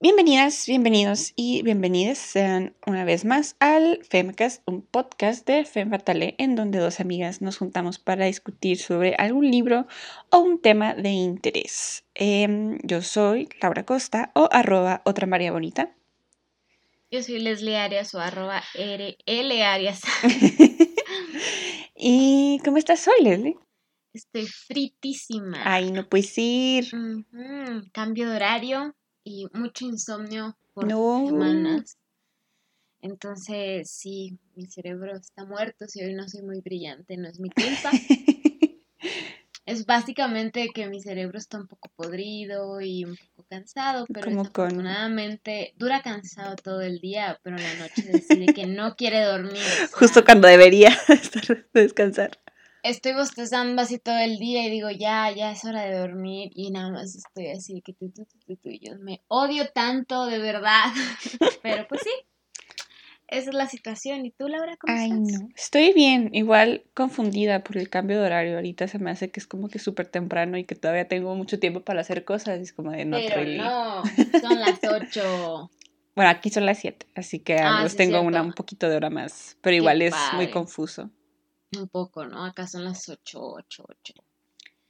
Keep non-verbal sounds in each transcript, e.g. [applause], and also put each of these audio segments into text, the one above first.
Bienvenidas, bienvenidos y bienvenidas sean una vez más al Femcast, un podcast de Fem Fatale en donde dos amigas nos juntamos para discutir sobre algún libro o un tema de interés. Em, yo soy Laura Costa o arroba otra María Bonita. Yo soy Leslie Arias o arroba Arias. [laughs] ¿Y cómo estás hoy, Leslie? Estoy fritísima. Ay, no puedes ir. Cambio de horario y mucho insomnio por semanas. Entonces, sí, mi cerebro está muerto. Si hoy no soy muy brillante, no es mi culpa. [laughs] es básicamente que mi cerebro está un poco podrido y un poco cansado, pero Como con- desafortunadamente dura cansado todo el día, pero en la noche decide que no quiere dormir. Justo cuando debería [laughs] estar descansar. Estoy bostezando así todo el día y digo, ya, ya es hora de dormir y nada más estoy así que tú, tú, tú, yo me odio tanto, de verdad. [laughs] Pero pues sí, esa es la situación. ¿Y tú, Laura, cómo Ay, estás? no. Estoy bien, igual confundida por el cambio de horario. Ahorita se me hace que es como que súper temprano y que todavía tengo mucho tiempo para hacer cosas. Es como de no Pero really. no, [laughs] son las ocho. Bueno, aquí son las 7, así que Ah, ambos sí, tengo una un poquito de hora más. Pero igual es muy confuso. Un poco, ¿no? Acá son las ocho, ocho, ocho.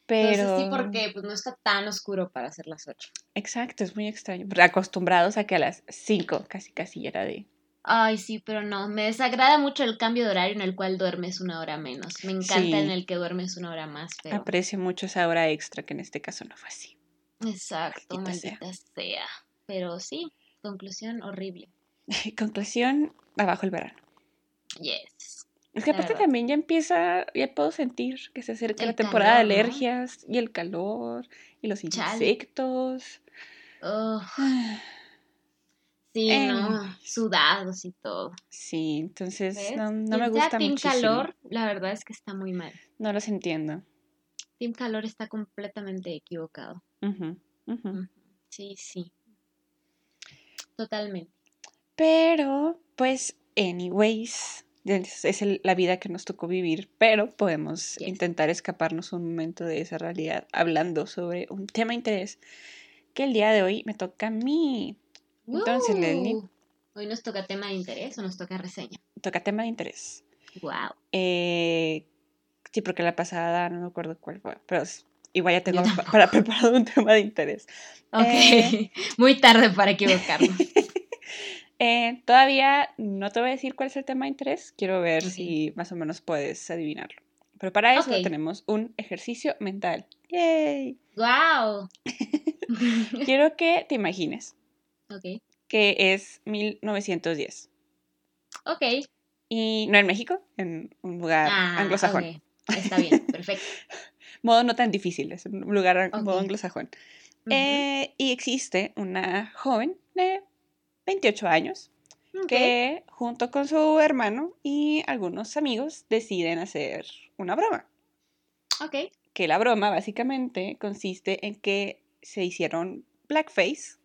Pero. Entonces sí, porque pues no está tan oscuro para ser las ocho. Exacto, es muy extraño. Porque acostumbrados a que a las 5 casi casi ya era de. Ay, sí, pero no, me desagrada mucho el cambio de horario en el cual duermes una hora menos. Me encanta Sí. en el que duermes una hora más, pero... Aprecio mucho esa hora extra, que en este caso no fue así. Exacto, Maldita maldita sea. Pero sí, conclusión horrible. [laughs] Conclusión, abajo el verano. Yes. Es que aparte también ya empieza, ya puedo sentir que se acerca El la temporada calor, de ¿no? alergias y el calor y los insectos. Ugh, sí, Eh. no, sudados y todo. Sí, entonces ¿Ves? no, no me gusta Team muchísimo. calor, la verdad es que está muy mal. No los entiendo. Team calor está completamente equivocado. Ujú. Ujú. Sí, sí. Totalmente. Pero, pues, anyways, es, es el- la vida que nos tocó vivir, pero podemos Yes. intentar escaparnos un momento de esa realidad hablando sobre un tema de interés que el día de hoy me toca a mí. Entonces, Leslie. Hoy nos toca tema de interés o nos toca reseña. Toca tema de interés. Wow. Eh, sí, porque la pasada no me acuerdo cuál fue, pero igual ya tengo para [laughs] preparado un tema de interés. Ok. Eh. [laughs] Muy tarde para equivocarnos. Eh, todavía no te voy a decir cuál es el tema de interés, quiero ver si más o menos puedes adivinarlo. Pero para eso tenemos un ejercicio mental. ¡Yay! wow. [laughs] Quiero que te imagines ok. que es 1910 Ok. y no en México, en un lugar Ah, anglosajón. ok. Está bien, perfecto. [laughs] Modo no tan difícil, es un lugar modo anglosajón. Eh, y existe una joven de 28 años que junto con su hermano y algunos amigos deciden hacer una broma. Ok. Que la broma básicamente consiste en que se hicieron blackface, se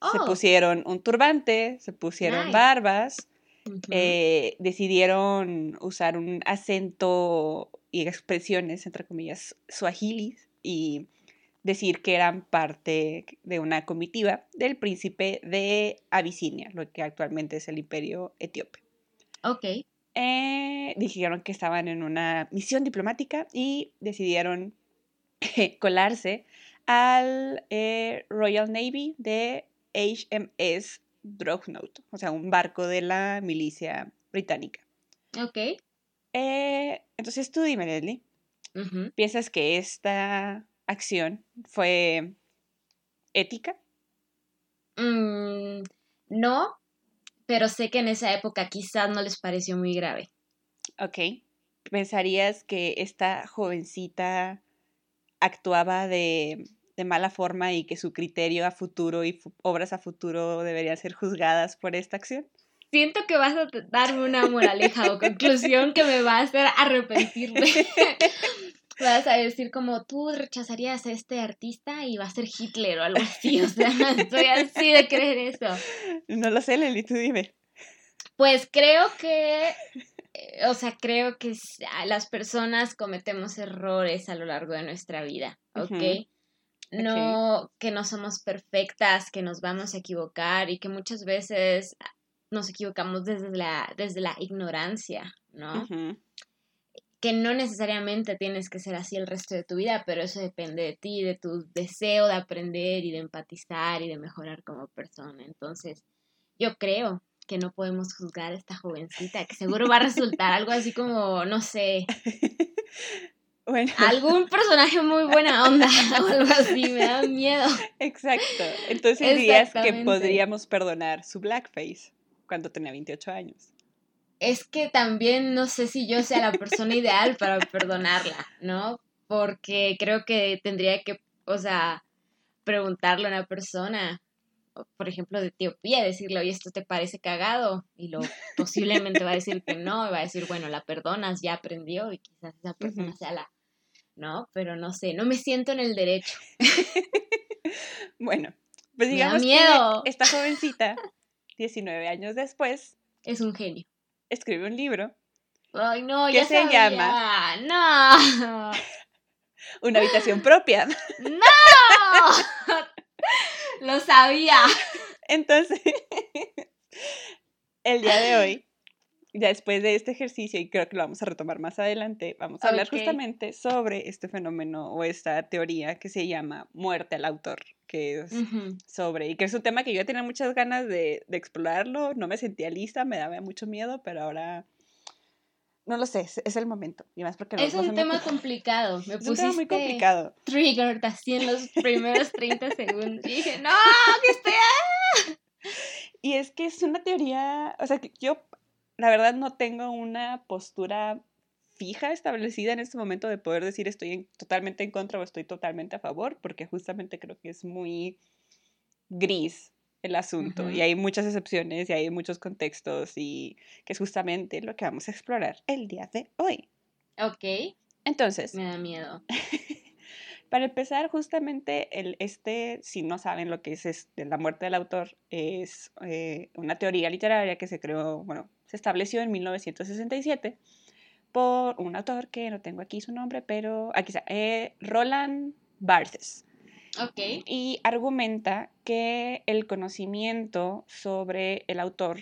Oh, pusieron un turbante, se pusieron Nice. barbas, eh, decidieron usar un acento y expresiones, entre comillas, suahilis y decir que eran parte de una comitiva del príncipe de Abisinia, lo que actualmente es el imperio etíope. Ok. Eh, dijeron que estaban en una misión diplomática y decidieron [laughs] colarse al eh, Royal Navy de HMS Dreadnought, o sea, un barco de la milicia británica. Ok. Eh, entonces tú dime, Leslie. ¿piensas que esta acción fue ética? Mm, no, pero sé que en esa época quizás no les pareció muy grave. Ok. ¿Pensarías que esta jovencita actuaba de, de mala forma y que su criterio a futuro y obras a futuro deberían ser juzgadas por esta acción? Siento que vas a darme una moraleja o [laughs] conclusión que me va a hacer arrepentirme. [laughs] Vas a decir como tú rechazarías a este artista y va a ser Hitler o algo así. O sea, [laughs] estoy así de creer eso. No lo sé, Leli, tú dime. Pues creo que, eh, o sea, creo que las personas cometemos errores a lo largo de nuestra vida, ¿ok? No que no somos perfectas, que nos vamos a equivocar y que muchas veces nos equivocamos desde la, desde la ignorancia, ¿no? Que no necesariamente tienes que ser así el resto de tu vida, pero eso depende de ti, de tu deseo de aprender y de empatizar y de mejorar como persona. Entonces, yo creo que no podemos juzgar a esta jovencita, que seguro va a resultar algo así como, no sé, [laughs] bueno. algún personaje muy buena onda [laughs] o algo así, me da miedo. Exacto. Entonces dirías que podríamos perdonar su blackface cuando tenía 28 años. Es que también no sé si yo sea la persona ideal para perdonarla, ¿no? Porque creo que tendría que, o sea, preguntarle a una persona, por ejemplo, de Etiopía, decirle, oye, esto te parece cagado, y lo posiblemente va a decir que no, y va a decir, bueno, la perdonas, ya aprendió, y quizás esa persona sea la, ¿no? Pero no sé, no me siento en el derecho. [laughs] bueno, pues digamos miedo. que esta jovencita 19 años después. Es un genio. Escribe un libro. Ay, no, ya se llama. No. Una habitación propia. ¡No! Lo sabía. Entonces, el día de hoy, ya después de este ejercicio, y creo que lo vamos a retomar más adelante, vamos a hablar justamente sobre este fenómeno o esta teoría que se llama muerte al autor que es sobre, y que es un tema que yo tenía muchas ganas de, de, explorarlo, no me sentía lista, me daba mucho miedo, pero ahora, no lo sé, es, el momento, y más porque... Es un tema complicado, me puse un muy complicado. triggered así en los [laughs] primeros 30 segundos, y dije, no, [laughs] que esté... Y es que es una teoría, o sea, que yo la verdad no tengo una postura fija establecida en este momento de poder decir estoy totalmente en contra o estoy totalmente a favor, porque justamente creo que es muy gris el asunto y hay muchas excepciones y hay muchos contextos y que es justamente lo que vamos a explorar el día de hoy. Ok. Entonces. Me da miedo. [laughs] para empezar, justamente el, este, si no saben lo que es, es la muerte del autor, es eh, una teoría literaria que se creó, bueno, se estableció en 1967 por un autor que no tengo aquí su nombre, pero aquí está, eh, Roland Barthes. Ok. Y argumenta que el conocimiento sobre el autor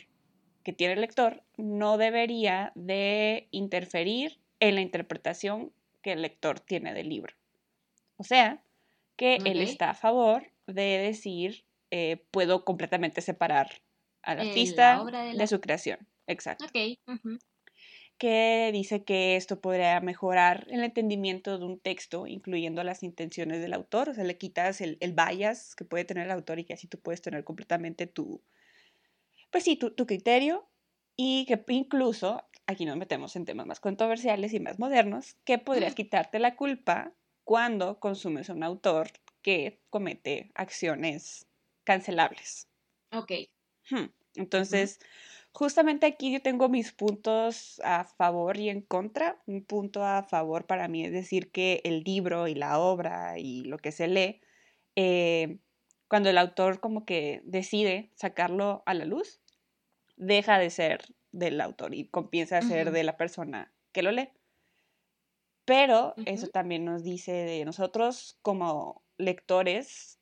que tiene el lector no debería de interferir en la interpretación que el lector tiene del libro. O sea, que él está a favor de decir, eh, puedo completamente separar al artista de, su creación. Exacto. Ok que dice que esto podría mejorar el entendimiento de un texto, incluyendo las intenciones del autor, o sea, le quitas el, el bias que puede tener el autor y que así tú puedes tener completamente tu, pues sí, tu, tu criterio y que incluso, aquí nos metemos en temas más controversiales y más modernos, que podrías quitarte la culpa cuando consumes a un autor que comete acciones cancelables. Ok. Hmm, entonces, Justamente aquí yo tengo mis puntos a favor y en contra. Un punto a favor para mí es decir que el libro y la obra y lo que se lee, eh, cuando el autor como que decide sacarlo a la luz, deja de ser del autor y comienza a ser de la persona que lo lee. Pero eso también nos dice de nosotros como lectores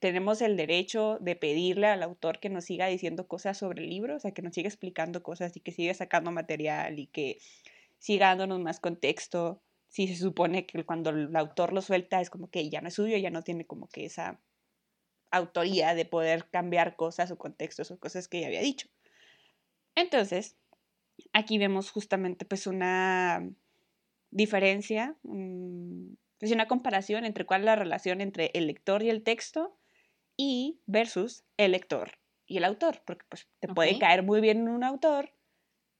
tenemos el derecho de pedirle al autor que nos siga diciendo cosas sobre el libro, o sea, que nos siga explicando cosas y que siga sacando material y que siga dándonos más contexto. Si se supone que cuando el autor lo suelta es como que ya no es suyo, ya no tiene como que esa autoría de poder cambiar cosas o contextos o cosas que ya había dicho. Entonces, aquí vemos justamente pues una diferencia, es una comparación entre cuál es la relación entre el lector y el texto y versus el lector y el autor, porque pues te puede caer muy bien un autor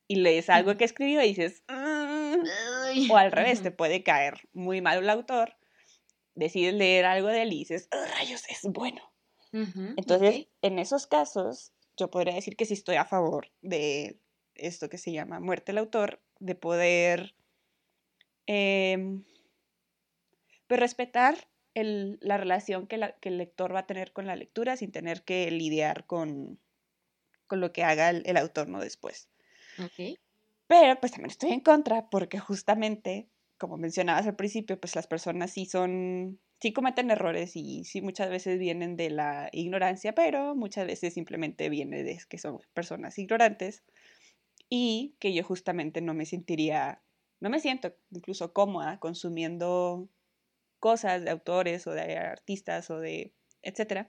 y lees algo que escribió y dices, mm", o al revés, te puede caer muy mal el autor, decides leer algo de él y dices, rayos, es bueno. Entonces, en esos casos, yo podría decir que sí estoy a favor de esto que se llama muerte del autor, de poder em, pues respetar la relación que, el lector va a tener con la lectura sin tener que lidiar con, con lo que haga el, autor no después. Pero pues también estoy en contra porque justamente, como mencionabas al principio, pues las personas sí son sí cometen errores y sí muchas veces vienen de la ignorancia, pero muchas veces simplemente viene de que son personas ignorantes y que yo justamente no me sentiría, no me siento incluso cómoda consumiendo cosas de autores o de artistas o de etcétera,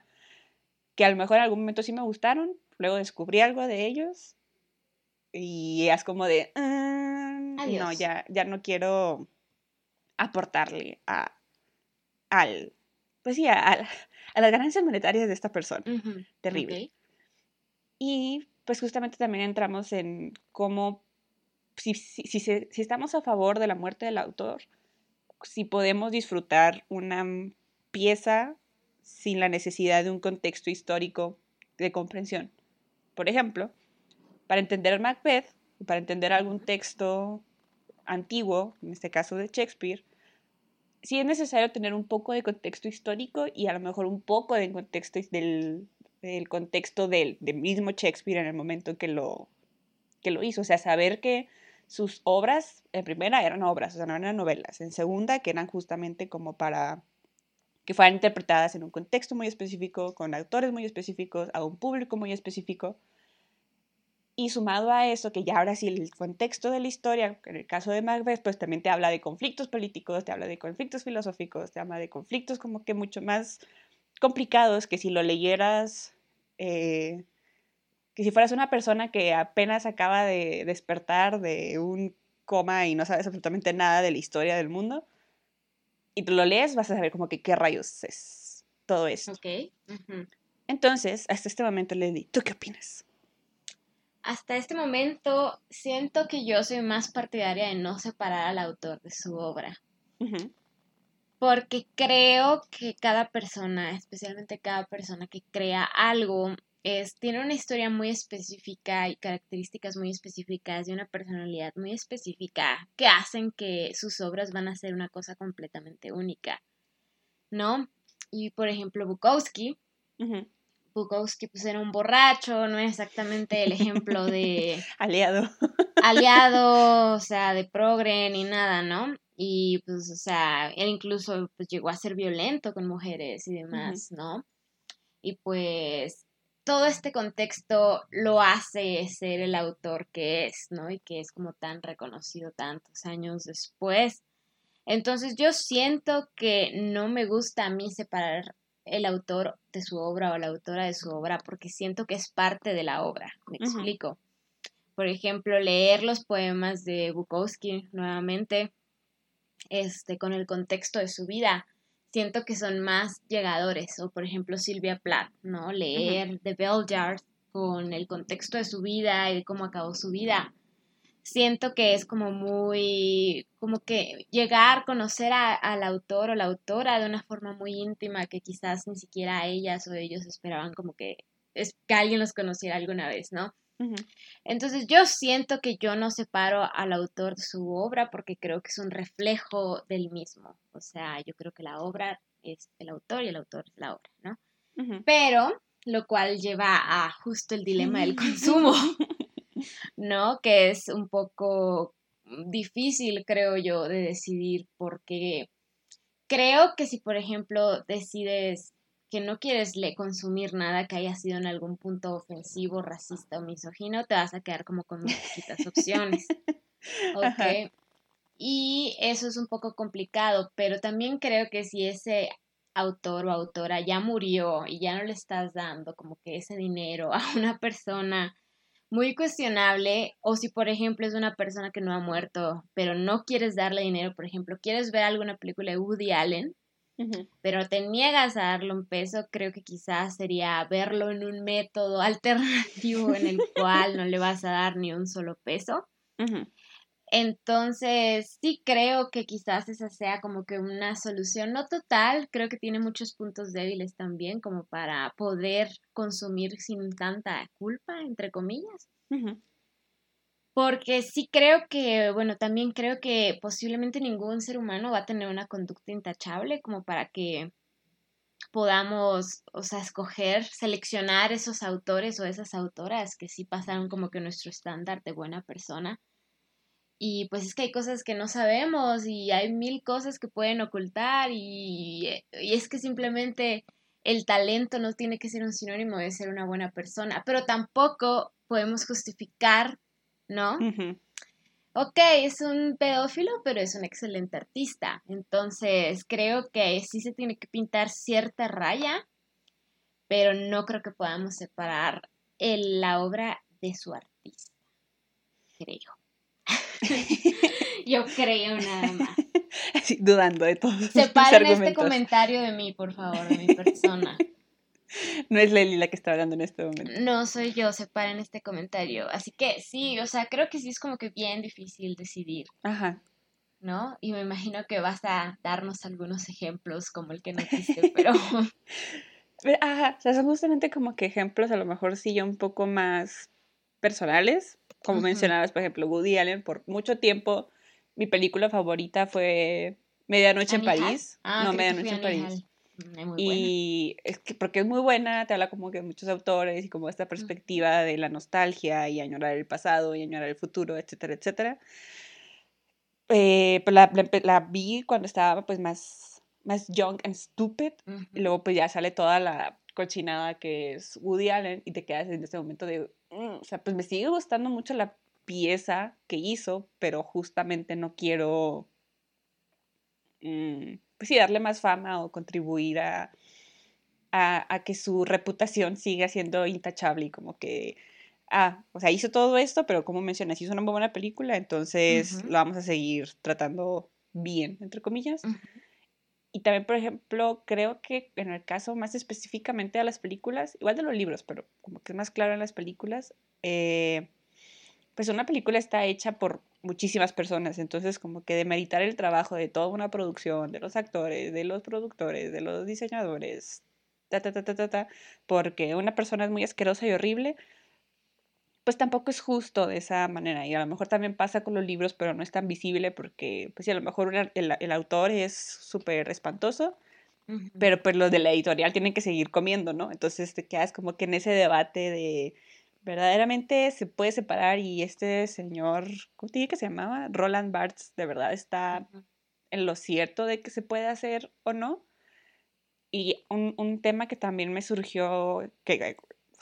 que a lo mejor en algún momento sí me gustaron, luego descubrí algo de ellos y es como de, mm, no, ya, ya no quiero aportarle a, al, pues sí, a, las ganancias monetarias de esta persona. Terrible. Y pues justamente también entramos en cómo, si, si, si, estamos a favor de la muerte del autor, si podemos disfrutar una pieza sin la necesidad de un contexto histórico de comprensión. Por ejemplo, para entender Macbeth, para entender algún texto antiguo, en este caso de Shakespeare, sí es necesario tener un poco de contexto histórico y a lo mejor un poco de contexto del, contexto del, mismo Shakespeare en el momento que lo, que lo hizo. O sea, saber que sus obras, en primera, eran obras, o sea, no eran novelas. En segunda, que eran justamente como para que fueran interpretadas en un contexto muy específico, con autores muy específicos, a un público muy específico. Y sumado a eso, que ya ahora sí el contexto de la historia, en el caso de Macbeth, pues también te habla de conflictos políticos, te habla de conflictos filosóficos, te habla de conflictos como que mucho más complicados que si lo leyeras, eh, que si fueras una persona que apenas acaba de despertar de un coma y no sabes absolutamente nada de la historia del mundo, y tú lo lees, vas a saber como que qué rayos es todo eso. Ok. Entonces, hasta este momento le di, ¿tú qué opinas? hasta este momento siento que yo soy más partidaria de no separar al autor de su obra. Porque creo que cada persona, especialmente cada persona que crea algo, es, tiene una historia muy específica y características muy específicas y una personalidad muy específica que hacen que sus obras van a ser una cosa completamente única. ¿No? Y por ejemplo, Bukowski Bukowski pues era un borracho, no es exactamente el ejemplo de... [laughs] aliado. aliado, o sea, de progre ni nada, ¿no? Y pues, o sea, él incluso pues, llegó a ser violento con mujeres y demás, ¿no? Y pues todo este contexto lo hace ser el autor que es, ¿no? Y que es como tan reconocido tantos años después. Entonces yo siento que no me gusta a mí separar el autor de su obra o la autora de su obra porque siento que es parte de la obra. Me explico. Por ejemplo, leer los poemas de Bukowski nuevamente, este, con el contexto de su vida, siento que son más llegadores. O por ejemplo, Silvia Plath, ¿no? Leer The Bell Jar con el contexto de su vida y de cómo acabó su vida siento que es como muy, como que llegar, conocer al autor o la autora de una forma muy íntima que quizás ni siquiera ellas o ellos esperaban como que, es, que alguien los conociera alguna vez, ¿no? Entonces yo siento que yo no separo al autor de su obra porque creo que es un reflejo del mismo. O sea, yo creo que la obra es el autor y el autor es la obra, ¿no? Pero lo cual lleva a justo el dilema del [laughs] consumo. [laughs] ¿no? Que es un poco difícil, creo yo, de decidir porque creo que si, por ejemplo, decides que no quieres le consumir nada que haya sido en algún punto ofensivo, racista o misógino, te vas a quedar como con muy poquitas opciones. [laughs] ¿Ok? Y eso es un poco complicado, pero también creo que si ese autor o autora ya murió y ya no le estás dando como que ese dinero a [laughs] una persona muy cuestionable o si por ejemplo es una persona que no ha muerto pero no quieres darle dinero, por ejemplo, quieres ver alguna película de Woody Allen, pero te niegas a darle un peso, creo que quizás sería verlo en un método [laughs] alternativo en el cual no le vas a dar ni un solo peso. Entonces, sí creo que quizás esa sea como que una solución, no total, creo que tiene muchos puntos débiles también como para poder consumir sin tanta culpa, entre comillas. Porque sí creo que, bueno, también creo que posiblemente ningún ser humano va a tener una conducta intachable como para que podamos, o sea, escoger, seleccionar esos autores o esas autoras que sí pasaron como que nuestro estándar de buena persona. Y pues es que hay cosas que no sabemos y hay mil cosas que pueden ocultar y, y es que simplemente el talento no tiene que ser un sinónimo de ser una buena persona, pero tampoco podemos justificar, ¿no? Ok, es un pedófilo, pero es un excelente artista. Entonces, creo que sí se tiene que pintar cierta raya, pero no creo que podamos separar la obra de su artista. Creo. [laughs] Yo creo nada más. [laughs] dudando de todo. Separen este comentario de mí, por favor, de mi persona. [laughs] [laughs] No es Leli la que está hablando en este momento. No, soy yo, separen este comentario. Así que sí, o sea, creo que sí es como que bien difícil decidir. Ajá. ¿No? Y me imagino que vas a darnos algunos ejemplos como el que nos diste, [laughs] pero... Ajá, o sea, son justamente como que ejemplos a lo mejor sí yo un poco más personales, como mencionabas, por ejemplo, Woody Allen, por mucho tiempo mi película favorita fue Medianoche en París. Ah, no, Medianoche en París. [laughs] Mm, y es que porque es muy buena, te habla como que de muchos autores y como esta perspectiva de la nostalgia y añorar el pasado y añorar el futuro, etcétera, etcétera. Eh, pues la, la, vi cuando estaba pues más, más young and stupid. y luego pues ya sale toda la cochinada que es Woody Allen y te quedas en este momento de, mm", o sea, pues me sigue gustando mucho la pieza que hizo, pero justamente no quiero, mm, pues sí, darle más fama o contribuir a, a, que su reputación siga siendo intachable y como que, ah, o sea, hizo todo esto, pero como mencionas, hizo una muy buena película, entonces lo vamos a seguir tratando bien, entre comillas. Y también, por ejemplo, creo que en el caso más específicamente de las películas, igual de los libros, pero como que es más claro en las películas, eh, pues una película está hecha por muchísimas personas, entonces como que demeritar el trabajo de toda una producción, de los actores, de los productores, de los diseñadores, ta, ta, ta, ta, ta, porque una persona es muy asquerosa y horrible, pues tampoco es justo de esa manera. Y a lo mejor también pasa con los libros, pero no es tan visible porque, pues a lo mejor el, el, autor es súper espantoso, pero pues los de la editorial tienen que seguir comiendo, ¿no? Entonces te quedas como que en ese debate de verdaderamente se puede separar y este señor, ¿cómo te dije que se llamaba? Roland Barthes, de verdad está en lo cierto de que se puede hacer o no. Y un, un tema que también me surgió, que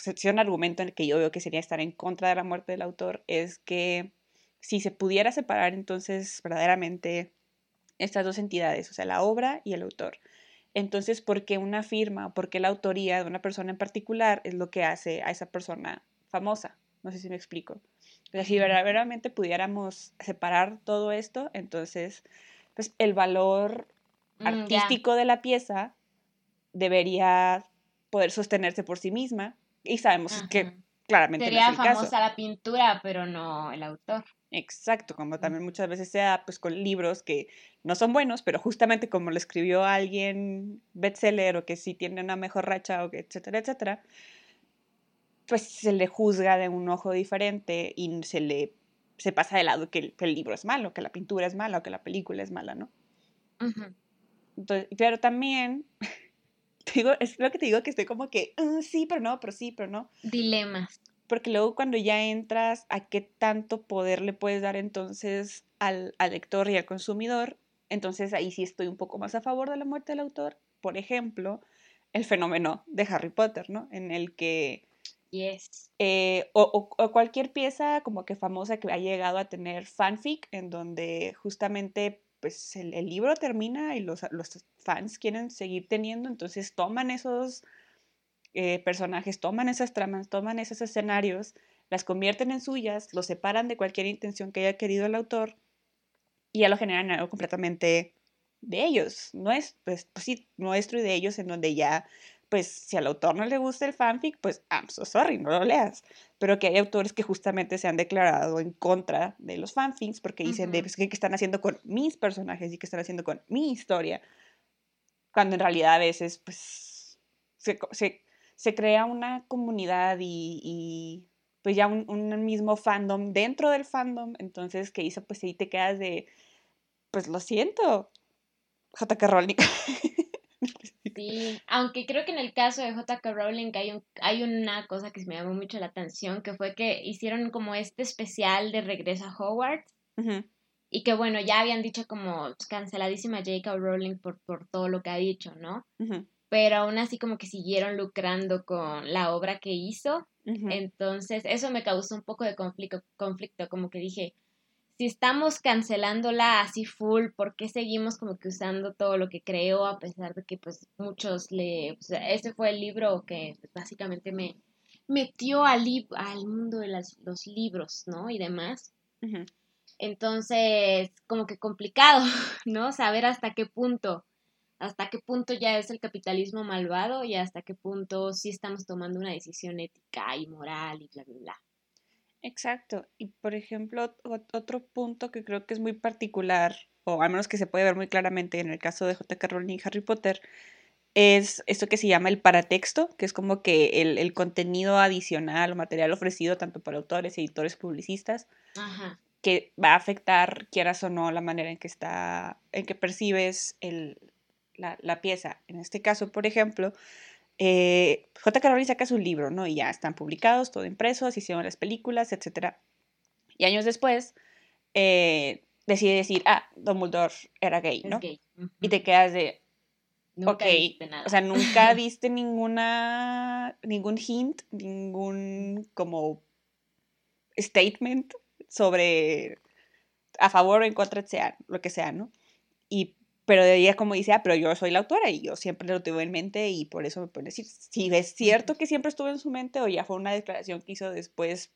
es un argumento en el que yo veo que sería estar en contra de la muerte del autor, es que si se pudiera separar entonces verdaderamente estas dos entidades, o sea, la obra y el autor. Entonces, ¿por qué una firma, por qué la autoría de una persona en particular es lo que hace a esa persona famosa. No sé si me explico. Pero si verdaderamente pudiéramos separar todo esto, entonces, pues el valor mm, artístico de la pieza debería poder sostenerse por sí misma. Y sabemos que claramente Sería famosa la pintura, pero no el autor. Exacto, como también muchas veces sea pues con libros que no son buenos, pero justamente como lo escribió alguien bestseller o que sí tiene una mejor racha o que etcétera, etcétera, pues se le juzga de un ojo diferente y se le se pasa de lado que el, libro es malo, que la pintura es mala o que la película es mala, ¿no? Entonces, pero también, [laughs] digo, es lo que te digo que estoy como que, ah, sí, pero no, pero sí, pero no. Dilemas. Porque luego cuando ya entras a qué tanto poder le puedes dar entonces al, al lector y al consumidor, entonces ahí sí estoy un poco más a favor de la muerte del autor. Por ejemplo, el fenómeno de Harry Potter, ¿no? En el que Yes. Eh, o, o, cualquier pieza como que famosa que ha llegado a tener fanfic, en donde justamente pues el, libro termina y los, los, fans quieren seguir teniendo, entonces toman esos eh, personajes, toman esas tramas, toman esos escenarios, las convierten en suyas, los separan de cualquier intención que haya querido el autor y ya lo generan algo completamente de ellos, no es, pues, pues sí, nuestro y de ellos, en donde ya pues si al autor no le gusta el fanfic, pues I'm so sorry, no lo leas. Pero que hay autores que justamente se han declarado en contra de los fanfics porque dicen, de, pues, ¿qué están haciendo con mis personajes y qué están haciendo con mi historia? Cuando en realidad a veces, pues, se, crea una comunidad y, pues ya un, un, mismo fandom dentro del fandom, entonces que hizo, pues ahí te quedas de, pues lo siento, JK Rowling. [laughs] Sí, aunque creo que en el caso de J.K. Rowling hay, un, hay una cosa que me llamó mucho la atención, que fue que hicieron como este especial de regreso a Hogwarts. y que bueno, ya habían dicho como canceladísima J.K. Rowling por, por todo lo que ha dicho, ¿no? Pero aún así como que siguieron lucrando con la obra que hizo. Entonces, eso me causó un poco de conflicto, conflicto, como que dije, si estamos cancelándola así full, ¿por qué seguimos como que usando todo lo que creó a pesar de que pues muchos le... O sea, ese fue el libro que pues, básicamente me metió al, al mundo de los libros, ¿no? Y demás. Entonces, como que complicado, [laughs] ¿no? Saber hasta qué punto, hasta qué punto ya es el capitalismo malvado y hasta qué punto sí estamos tomando una decisión ética y moral y bla, bla, bla. Exacto. Y por ejemplo, otro punto que creo que es muy particular, o al menos que se puede ver muy claramente en el caso de J.K. Rowling y Harry Potter, es esto que se llama el paratexto, que es como que el, el contenido adicional o material ofrecido tanto por autores, editores, publicistas, Ajá que va a afectar, quieras o no, la manera en que está, en que percibes el, la, pieza. En este caso, por ejemplo, eh, J.K. Rowling saca su libro, ¿no? Y ya están publicados, todo impreso, se hicieron las películas, etc. Y años después, eh, decide decir, ah, Dumbledore era gay, ¿no? Y te quedas de, nunca ok, o sea, nunca [laughs] viste ninguna, ningún hint, ningún como statement sobre a favor o en contra, sea, lo que sea, ¿no? Y, pero de ella como dice, ah, pero yo soy la autora y yo siempre lo tuve en mente y por eso me pueden decir si es cierto que siempre estuvo en su mente o ya fue una declaración que hizo después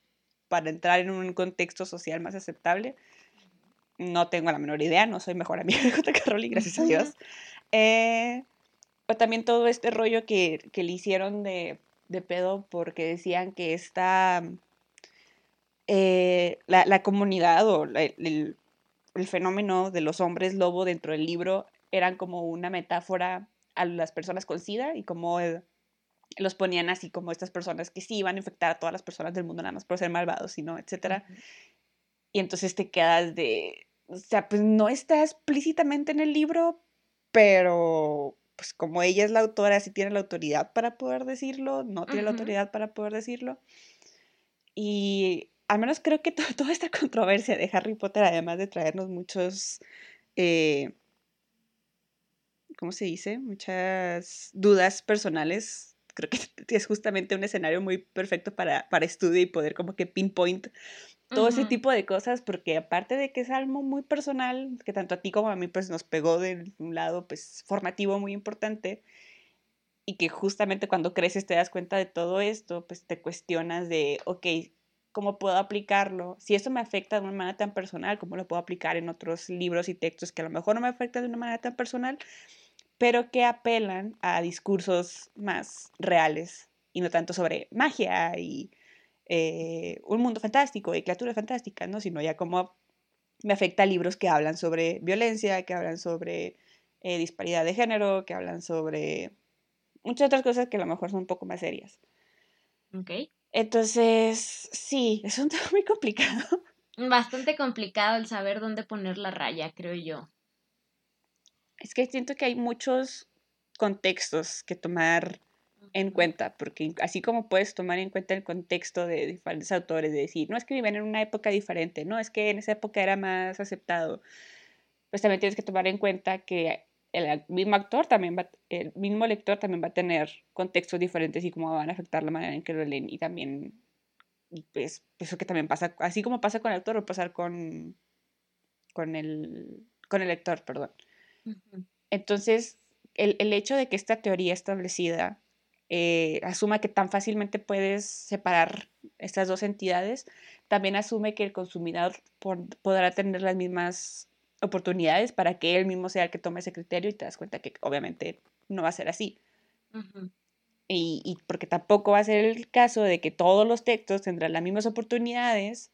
para entrar en un contexto social más aceptable. No tengo la menor idea, no soy mejor amiga de J.K. Rowling, gracias a Dios. Eh, o también todo este rollo que, que le hicieron de, de pedo porque decían que esta eh, la, comunidad o el, fenómeno de los hombres lobo dentro del libro eran como una metáfora a las personas con SIDA y como los ponían así como estas personas que sí iban a infectar a todas las personas del mundo nada más por ser malvados, sino etcétera. Y entonces te quedas de, o sea, pues no está explícitamente en el libro, pero pues como ella es la autora, sí tiene la autoridad para poder decirlo, no tiene la autoridad para poder decirlo. Y al menos creo que [laughs] toda esta controversia de Harry Potter, además de traernos muchos, eh, ¿cómo se dice? Muchas dudas personales, creo que [laughs] es justamente un escenario muy perfecto para, para estudio y poder como que pinpoint todo ese tipo de cosas, porque aparte de que es algo muy personal, que tanto a ti como a mí pues nos pegó de un lado pues formativo muy importante, y que justamente cuando creces te das cuenta de todo esto, pues te cuestionas de, ok, cómo puedo aplicarlo. Si esto me afecta de una manera tan personal, cómo lo puedo aplicar en otros libros y textos que a lo mejor no me afectan de una manera tan personal, pero que apelan a discursos más reales y no tanto sobre magia y eh, un mundo fantástico y criaturas fantásticas, ¿no? sino ya cómo me afecta a libros que hablan sobre violencia, que hablan sobre eh, disparidad de género, que hablan sobre muchas otras cosas que a lo mejor son un poco más serias. Ok. Entonces, sí, es un [laughs] tema muy complicado. Bastante complicado el saber dónde poner la raya, creo yo. Es que siento que hay muchos contextos que tomar en cuenta, porque así como puedes tomar en cuenta el contexto de diferentes autores, de decir, no es que viven en una época diferente, no es que en esa época era más aceptado, pues también tienes que tomar en cuenta que el mismo actor también va, el mismo lector también va a tener contextos diferentes y cómo van a afectar la manera en que lo leen y también pues eso que también pasa así como pasa con el autor va a pasar con con el con el lector perdón. Entonces el, el, hecho de que esta teoría establecida eh, asuma que tan fácilmente puedes separar estas dos entidades también asume que el consumidor podrá tener las mismas oportunidades para que él mismo sea el que tome ese criterio y te das cuenta que obviamente no va a ser así. y, y, porque tampoco va a ser el caso de que todos los textos tendrán las mismas oportunidades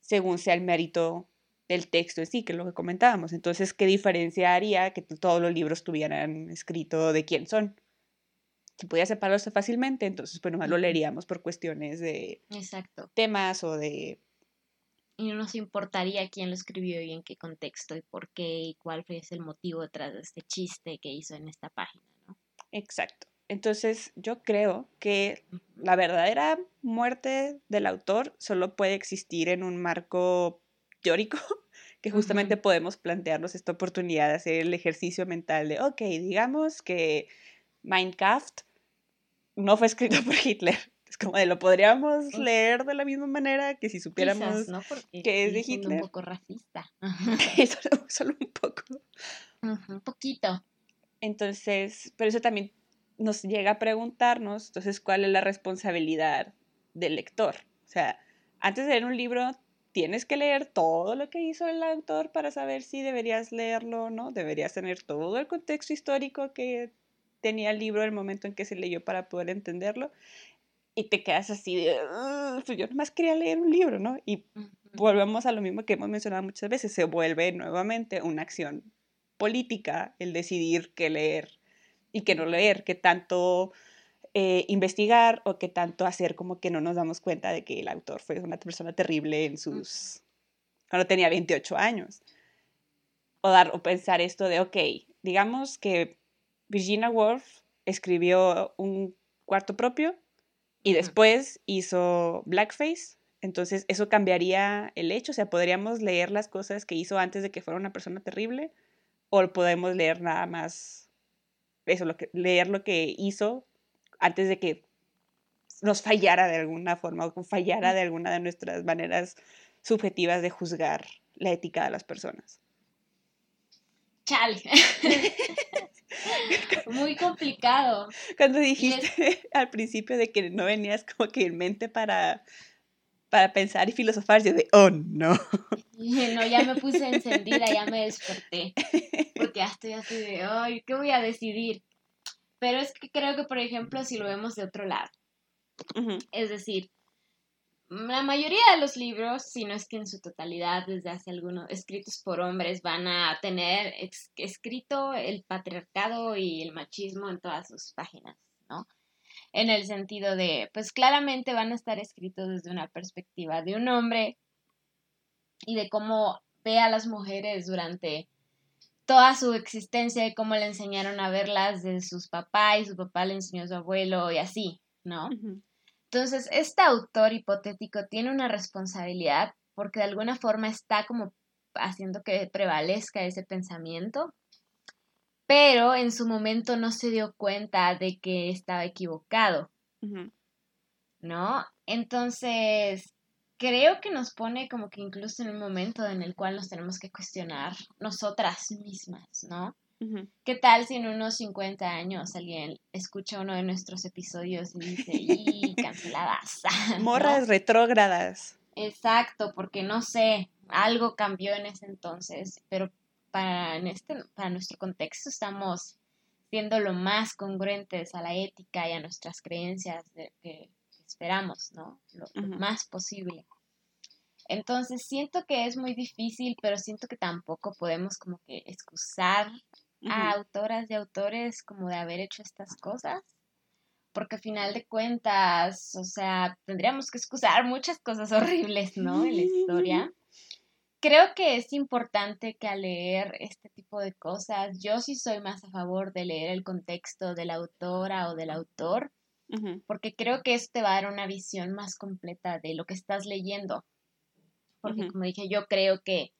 según sea el mérito del texto en sí, que es lo que comentábamos. Entonces, ¿qué diferencia haría que todos los libros tuvieran escrito de quién son? Si podía separarse fácilmente, entonces pues nomás lo leeríamos por cuestiones de Exacto. temas o de y no nos importaría quién lo escribió y en qué contexto y por qué y cuál fue el motivo detrás de este chiste que hizo en esta página, ¿no? Exacto. Entonces yo creo que la verdadera muerte del autor solo puede existir en un marco teórico [laughs] que justamente podemos plantearnos esta oportunidad de hacer el ejercicio mental de, ok, digamos que Minecraft no fue escrito [laughs] por Hitler. Es [laughs] como de lo podríamos leer de la misma manera que si supiéramos que es de Hitler. un poco racista. [laughs] solo, [laughs] solo, un poco. un poquito. Entonces, pero eso también nos llega a preguntarnos, entonces, ¿cuál es la responsabilidad del lector? O sea, antes de leer un libro, tienes que leer todo lo que hizo el autor para saber si deberías leerlo o no. Deberías tener todo el contexto histórico que tenía el libro en el momento en que se leyó para poder entenderlo. Y te quedas así de, pues yo nomás quería leer un libro, ¿no? Y volvemos a lo mismo que hemos mencionado muchas veces, se vuelve nuevamente una acción política el decidir qué leer y qué no leer, qué tanto eh, investigar o qué tanto hacer como que no nos damos cuenta de que el autor fue una persona terrible en sus... cuando tenía 28 años. O, dar, o pensar esto de, ok, digamos que Virginia Woolf escribió un cuarto propio y después hizo Blackface. Entonces, eso cambiaría el hecho. O sea, podríamos leer las cosas que hizo antes de que fuera una persona terrible o podemos leer nada más eso, lo que, leer lo que hizo antes de que nos fallara de alguna forma o fallara de alguna de nuestras maneras subjetivas de juzgar la ética de las personas. Chale. [laughs] [laughs] Muy complicado. Cuando dijiste [laughs] al principio de que no venías como que en mente para, para pensar y filosofar, yo de, oh no. [laughs] No, ya me puse encendida, ya me desperté. Porque ya estoy así de, ay, ¿qué voy a decidir? Pero es que creo que, por ejemplo, si lo vemos de otro lado, es decir, la mayoría de los libros, si no es que en su totalidad, desde hace algunos, escritos por hombres, van a tener escrito el patriarcado y el machismo en todas sus páginas, ¿no? En el sentido de, pues claramente van a estar escritos desde una perspectiva de un hombre y de cómo ve a las mujeres durante toda su existencia y cómo le enseñaron a verlas de sus papás y su papá le enseñó a su abuelo y así, ¿no? Entonces, este autor hipotético tiene una responsabilidad porque de alguna forma está como haciendo que prevalezca ese pensamiento, pero en su momento no se dio cuenta de que estaba equivocado, ¿no? Entonces, creo que nos pone como que incluso en un momento en el cual nos tenemos que cuestionar nosotras mismas, ¿no? ¿Qué tal si en unos 50 años alguien escucha uno de nuestros episodios y dice, y [laughs] canceladas? [laughs] Morras retrógradas. Exacto, porque no sé, algo cambió en ese entonces, pero para, en este, para nuestro contexto estamos siendo lo más congruentes a la ética y a nuestras creencias de, que esperamos, ¿no? lo más posible. Entonces siento que es muy difícil, pero siento que tampoco podemos como que excusar a autoras y autores como de haber hecho estas cosas, porque al final de cuentas, o sea, tendríamos que excusar muchas cosas [laughs] horribles, ¿no? En la historia. [laughs] Creo que es importante que al leer este tipo de cosas, yo sí soy más a favor de leer el contexto de la autora o del autor, porque creo que esto te va a dar una visión más completa de lo que estás leyendo porque como dije, yo creo que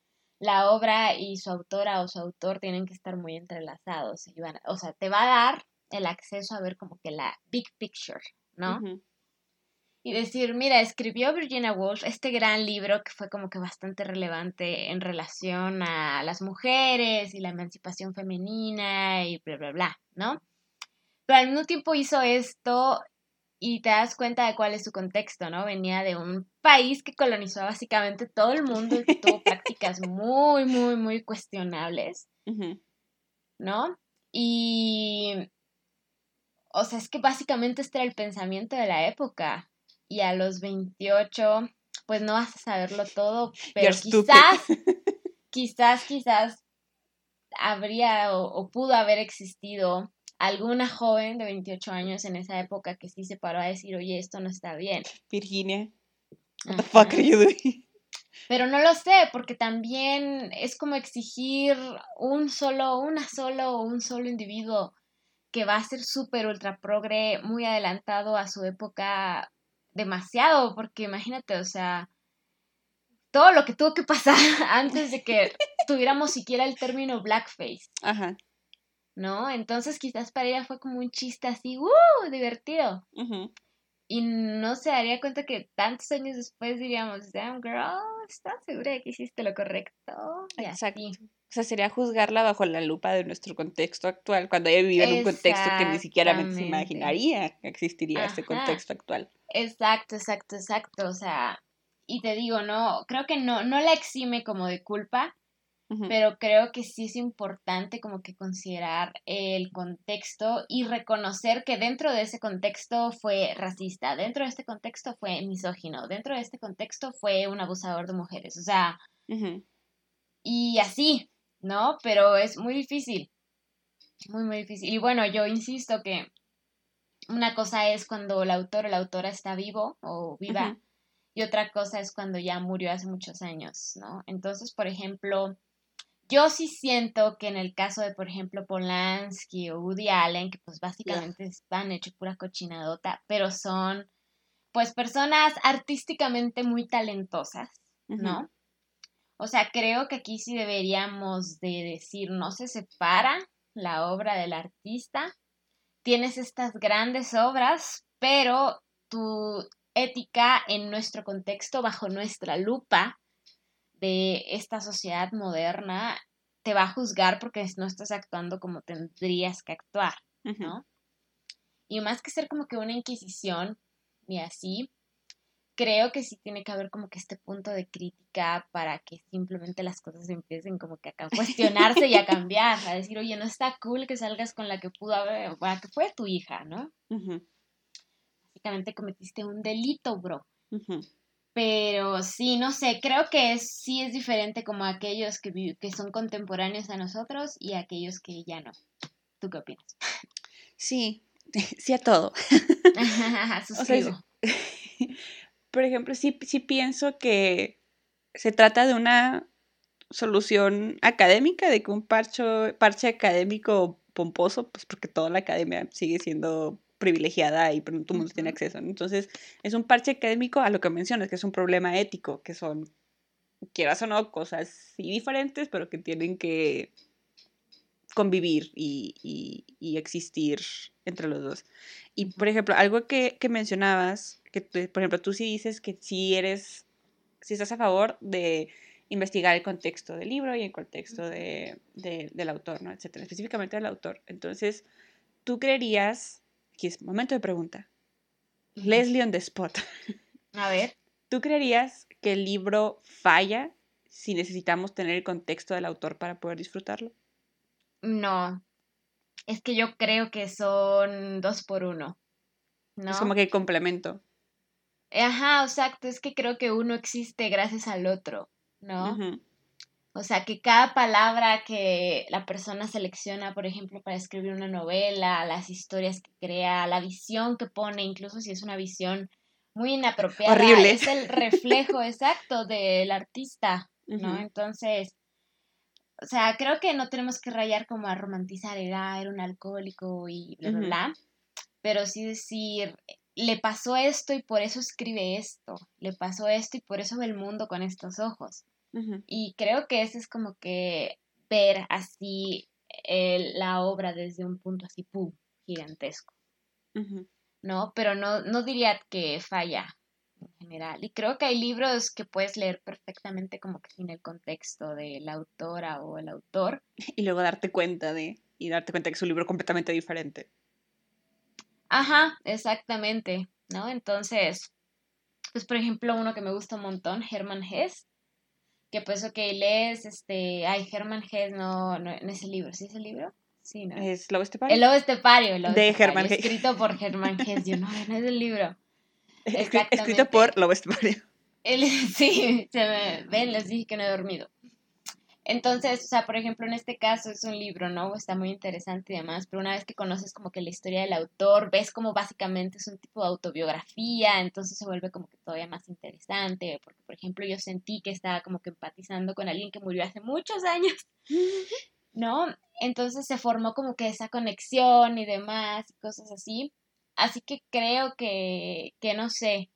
la obra y su autora o su autor tienen que estar muy entrelazados. o sea, te va a dar el acceso a ver como que la big picture, ¿no? Y decir, mira, escribió Virginia Woolf este gran libro que fue como que bastante relevante en relación a las mujeres y la emancipación femenina y bla, bla, bla, ¿no? Pero al mismo tiempo hizo esto y te das cuenta de cuál es su contexto, ¿no? Venía de un país que colonizó básicamente todo el mundo y que tuvo [laughs] prácticas muy, muy, muy cuestionables, ¿no? Y, o sea, es que básicamente este era el pensamiento de la época y a los 28, pues no vas a saberlo todo, pero quizás, [laughs] quizás, quizás habría o pudo haber existido alguna joven de 28 años en esa época que sí se paró a decir, oye, esto no está bien. Virginia, what the fuck are you doing? Pero no lo sé, porque también es como exigir un solo, una solo, un solo individuo que va a ser súper ultra progre, muy adelantado a su época demasiado, porque imagínate, o sea, todo lo que tuvo que pasar [laughs] antes de que tuviéramos siquiera el término blackface. Ajá. ¿No? Entonces quizás para ella fue como un chiste así, ¡uh! divertido. Y no se daría cuenta que tantos años después diríamos, damn girl, ¿estás segura de que hiciste lo correcto? Exacto. O sea, sería juzgarla bajo la lupa de nuestro contexto actual, cuando ella vivía en un contexto que ni siquiera se imaginaría que existiría ese contexto actual. Exacto, exacto, exacto. O sea, y te digo, no, creo que no, no la exime como de culpa, pero creo que sí es importante como que considerar el contexto y reconocer que dentro de ese contexto fue racista, dentro de este contexto fue misógino, dentro de este contexto fue un abusador de mujeres, o sea, y así, ¿no? Pero es muy difícil, muy, muy difícil. Y bueno, yo insisto que una cosa es cuando el autor o la autora está vivo o viva. Y otra cosa es cuando ya murió hace muchos años, ¿no? Entonces, por ejemplo, yo sí siento que en el caso de, por ejemplo, Polanski o Woody Allen, que pues básicamente están hechos pura cochinadota, pero son pues personas artísticamente muy talentosas, ¿no? O sea, creo que aquí sí deberíamos de decir, no se separa la obra del artista, tienes estas grandes obras, pero tu ética en nuestro contexto, bajo nuestra lupa, de esta sociedad moderna te va a juzgar porque no estás actuando como tendrías que actuar, ¿no? Y más que ser como que una inquisición y así, creo que sí tiene que haber como que este punto de crítica para que simplemente las cosas empiecen como que a cuestionarse y a cambiar, a decir, oye, no está cool que salgas con la que pudo haber, que fue tu hija, ¿no? Básicamente cometiste un delito, bro. Pero sí, no sé, creo que sí es diferente como aquellos que, que son contemporáneos a nosotros y aquellos que ya no. ¿Tú qué opinas? Sí, [laughs] sí a todo. [laughs] o sea, [laughs] por ejemplo, sí, sí pienso que se trata de una solución académica, de que un parcho, parche académico pomposo, pues porque toda la academia sigue siendo privilegiada y todo el mundo tiene acceso. Entonces, es un parche académico a lo que mencionas, que es un problema ético, que son, quieras o no, cosas diferentes, pero que tienen que convivir y, existir entre los dos. Y, por ejemplo, algo que, mencionabas, que por ejemplo tú sí dices que si eres, si estás a favor de investigar el contexto del libro y el contexto de, del autor, ¿no? Etcétera, específicamente del autor. Entonces, ¿tú creerías Aquí es momento de pregunta. Leslie on the spot. [laughs] A ver. ¿Tú creerías que el libro falla si necesitamos tener el contexto del autor para poder disfrutarlo? No. Es que yo creo que son dos por uno. ¿no? Es como que complemento. Ajá, exacto. Es que creo que uno existe gracias al otro, ¿no? O sea, que cada palabra que la persona selecciona, por ejemplo, para escribir una novela, las historias que crea, la visión que pone, incluso si es una visión muy inapropiada, es el reflejo [laughs] exacto del artista, ¿no? Entonces, o sea, creo que no tenemos que rayar como a romantizar, era, era un alcohólico y bla, bla, bla, pero sí decir, le pasó esto y por eso escribe esto, le pasó esto y por eso ve el mundo con estos ojos. Y creo que ese es como que ver así la obra desde un punto así, ¡pum!, gigantesco. ¿No? Pero no, no diría que falla en general. Y creo que hay libros que puedes leer perfectamente como que sin el contexto de la autora o el autor. [laughs] Y luego darte cuenta de, y darte cuenta que es un libro completamente diferente. Ajá, exactamente, ¿no? Entonces, pues por ejemplo, uno que me gusta un montón, Herman Hesse, que pues, ok, lees, este, ay, Herman Hesse, no, no, en ese libro, ¿sí es el libro? Sí, ¿no? ¿Es Lobo Estepario? El Lobo Estepario, el Lobo de Hesse. Escrito por Herman Hesse, yo no, no es el libro. [laughs] Escrito por Lobo Estepario. [laughs] sí, se me ven, les dije que no he dormido. Entonces, o sea, por ejemplo, en este caso es un libro, ¿no? Está muy interesante y demás, pero una vez que conoces como que la historia del autor, ves como básicamente es un tipo de autobiografía, entonces se vuelve como que todavía más interesante, porque, por ejemplo, yo sentí que estaba como que empatizando con alguien que murió hace muchos años, [laughs] ¿no? Entonces se formó como que esa conexión y demás y cosas así. Así que creo que, que no sé,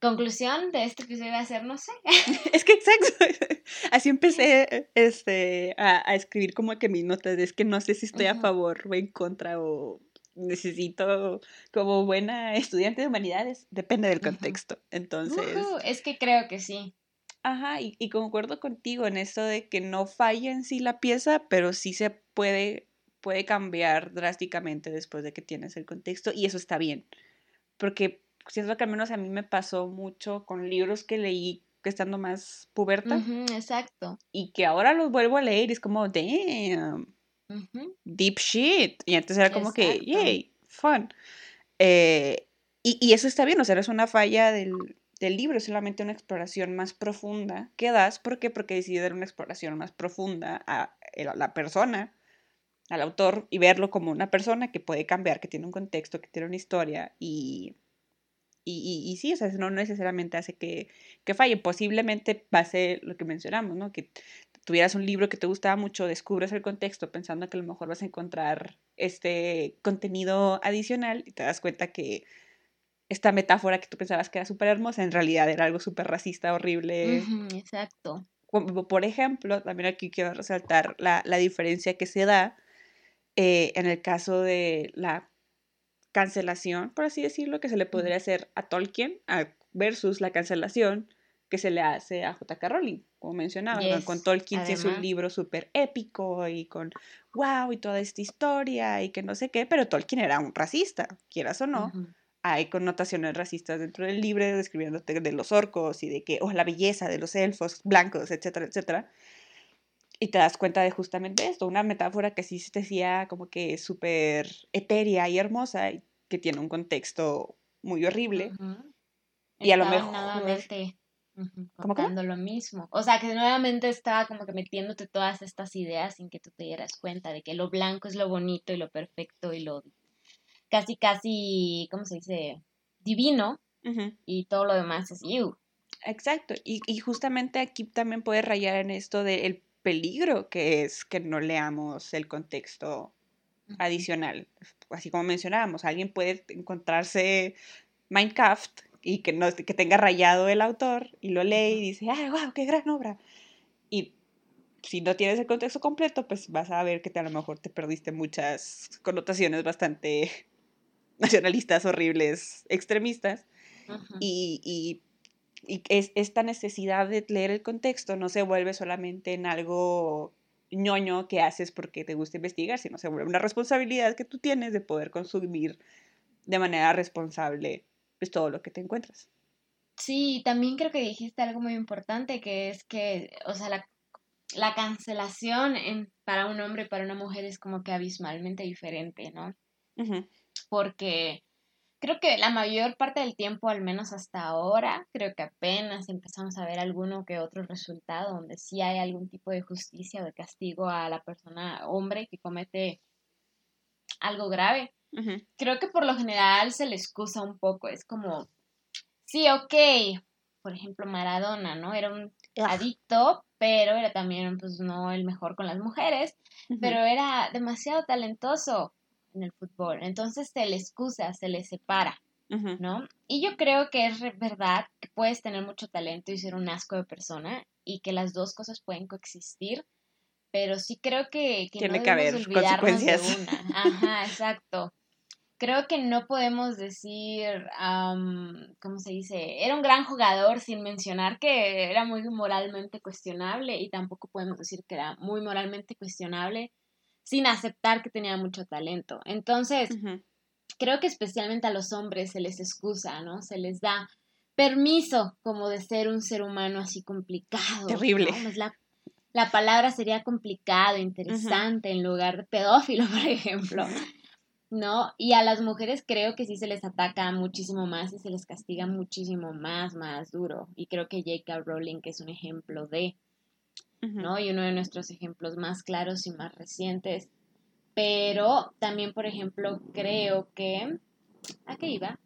Conclusión de este episodio va a ser, no sé. [laughs] es que exacto. [laughs] Así empecé este, a, escribir como que mis notas. Es que no sé si estoy a favor o en contra o necesito como buena estudiante de humanidades. Depende del contexto. Entonces. es que creo que sí. Ajá, y, y, concuerdo contigo en esto de que no falla en sí la pieza, pero sí se puede, puede cambiar drásticamente después de que tienes el contexto y eso está bien. Porque siento que al menos a mí me pasó mucho con libros que leí que estando más puberta. exacto. Y que ahora los vuelvo a leer y es como, damn, deep shit. Y antes era como que, yay, fun. Eh, y, y, eso está bien, o sea, es una falla del, del libro, es solamente una exploración más profunda que das. ¿Por qué? Porque decidí dar una exploración más profunda a la persona, al autor, y verlo como una persona que puede cambiar, que tiene un contexto, que tiene una historia y y, y, sí, o sea, no necesariamente hace que, que falle. Posiblemente pase lo que mencionamos, ¿no? Que tuvieras un libro que te gustaba mucho, descubres el contexto pensando que a lo mejor vas a encontrar este contenido adicional y te das cuenta que esta metáfora que tú pensabas que era súper hermosa en realidad era algo súper racista, horrible. exacto. Por ejemplo, también aquí quiero resaltar la, la diferencia que se da eh, en el caso de la cancelación, por así decirlo, que se le podría hacer a Tolkien versus la cancelación que se le hace a J.K. Rowling, como mencionaba, con Tolkien es un libro súper épico y con wow y toda esta historia y que no sé qué, pero Tolkien era un racista, quieras o no. Hay connotaciones racistas dentro del libro describiéndote de los orcos y de que, oh, la belleza de los elfos blancos, etcétera, etcétera. Y te das cuenta de justamente esto, una metáfora que sí se decía como que súper etérea y hermosa, y que tiene un contexto muy horrible. Y a lo mejor... Nuevamente lo mismo. O sea, que nuevamente estaba como que metiéndote todas estas ideas sin que tú te dieras cuenta de que lo blanco es lo bonito y lo perfecto y lo casi, casi, ¿cómo se dice? Divino. Y todo lo demás es you. Exacto. Y, y justamente aquí también puede rayar en esto del peligro que es que no leamos el contexto adicional. Así como mencionábamos, alguien puede encontrarse Minecraft y que, no, que tenga rayado el autor y lo lee y dice, ¡ay, wow, qué gran obra! Y si no tienes el contexto completo, pues vas a ver que a lo mejor te perdiste muchas connotaciones bastante [laughs] nacionalistas, horribles, extremistas. y, y y es, esta necesidad de leer el contexto no se vuelve solamente en algo ñoño que haces porque te gusta investigar, sino se vuelve una responsabilidad que tú tienes de poder consumir de manera responsable pues, todo lo que te encuentras. Sí, también creo que dijiste algo muy importante, que es que, o sea, la, la cancelación en, para un hombre y para una mujer es como que abismalmente diferente, ¿no? Porque creo que la mayor parte del tiempo, al menos hasta ahora, creo que apenas empezamos a ver alguno que otro resultado donde sí hay algún tipo de justicia o de castigo a la persona, hombre, que comete algo grave. Creo que por lo general se le excusa un poco, es como, sí, ok, por ejemplo, Maradona, ¿no? Era un adicto, pero era también, pues, no el mejor con las mujeres, pero era demasiado talentoso en el fútbol. Entonces se le excusa, se le separa, ¿no? Y yo creo que es verdad que puedes tener mucho talento y ser un asco de persona y que las dos cosas pueden coexistir, pero sí creo que, tiene que haber consecuencias. De una. Ajá, exacto. Creo que no podemos decir, ¿cómo se dice? Era un gran jugador sin mencionar que era muy moralmente cuestionable y tampoco podemos decir que era muy moralmente cuestionable sin aceptar que tenía mucho talento. Entonces, creo que especialmente a los hombres se les excusa, ¿no? Se les da permiso como de ser un ser humano así complicado. Terrible. La, la, palabra sería complicado, interesante, en lugar de pedófilo, [laughs] por ejemplo. ¿No? Y a las mujeres creo que sí se les ataca muchísimo más y se les castiga muchísimo más, más duro. Y creo que J.K. Rowling que es un ejemplo de, ¿no? Y uno de nuestros ejemplos más claros y más recientes. Pero también, por ejemplo, creo que... ¿A qué iba?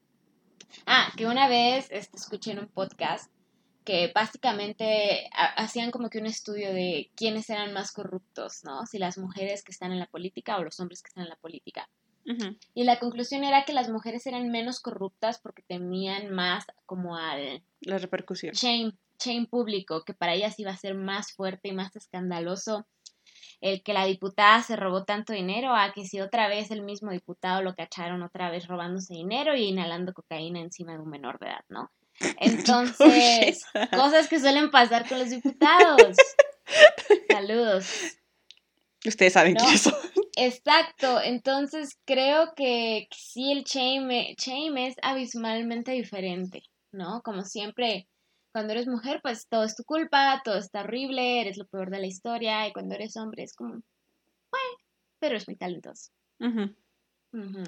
Ah, que una vez este, escuché en un podcast que básicamente hacían como que un estudio de quiénes eran más corruptos, ¿no? Si las mujeres que están en la política o los hombres que están en la política. Y la conclusión era que las mujeres eran menos corruptas porque temían más como al... La repercusión. Shame, shame público, que para ellas iba a ser más fuerte y más escandaloso el que la diputada se robó tanto dinero a que si otra vez el mismo diputado lo cacharon otra vez robándose dinero y inhalando cocaína encima de un menor de edad, ¿no? [laughs] Entonces, cosas que suelen pasar con los diputados. [laughs] Saludos. Ustedes saben quiénes son. Exacto, entonces creo que sí el shame, shame es abismalmente diferente, ¿no? Como siempre, cuando eres mujer, pues todo es tu culpa, todo está horrible, eres lo peor de la historia, y cuando eres hombre es como, bueno, pero es muy talentoso.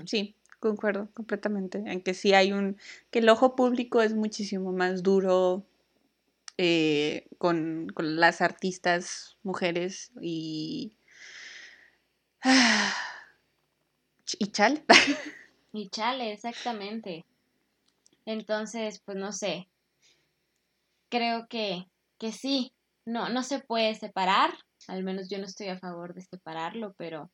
Sí, concuerdo completamente. En que sí hay un, que el ojo público es muchísimo más duro eh, con, las artistas mujeres y... [sighs] y chale. [laughs] y chale, exactamente. Entonces, pues no sé, creo que, que sí, no, no se puede separar, al menos yo no estoy a favor de separarlo, pero,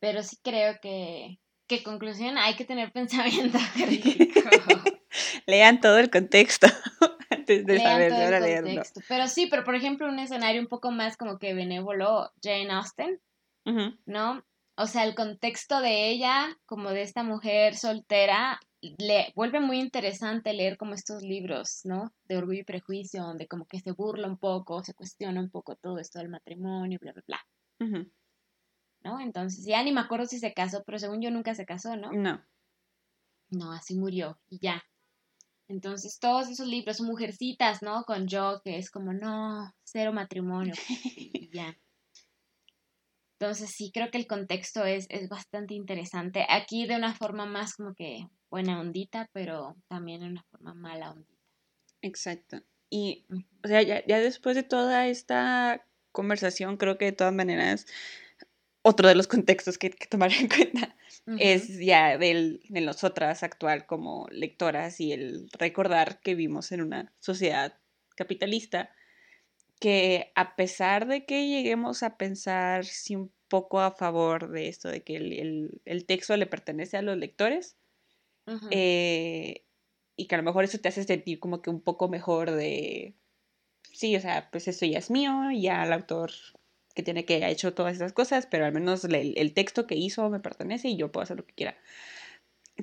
pero sí creo que, que conclusión, hay que tener [laughs] pensamiento crítico. [laughs] Lean todo el contexto [laughs] antes de saber ahora leerlo. Pero sí, pero por ejemplo, un escenario un poco más como que benévolo, Jane Austen, ¿no? O sea, el contexto de ella, como de esta mujer soltera, le vuelve muy interesante leer como estos libros, ¿no? De orgullo y prejuicio, donde como que se burla un poco, se cuestiona un poco todo esto del matrimonio, bla, bla, bla. ¿No? Entonces, ya ni me acuerdo si se casó, pero según yo nunca se casó, ¿no? No. No, así murió y ya. Entonces, todos esos libros, mujercitas, ¿no? Con yo, que es como, no, cero matrimonio, y ya. Entonces, sí, creo que el contexto es, es bastante interesante. Aquí de una forma más como que buena ondita, pero también en una forma mala ondita. Exacto. Y, o sea, ya, después de toda esta conversación, creo que de todas maneras, otro de los contextos que hay que tomar en cuenta es ya del, de nosotras actual como lectoras y el recordar que vivimos en una sociedad capitalista que a pesar de que lleguemos a pensar si un poco a favor de esto, de que el, el texto le pertenece a los lectores, eh, y que a lo mejor eso te hace sentir como que un poco mejor de, sí, o sea, pues eso ya es mío, ya el autor que tiene que ha hecho todas esas cosas, pero al menos el, texto que hizo me pertenece y yo puedo hacer lo que quiera.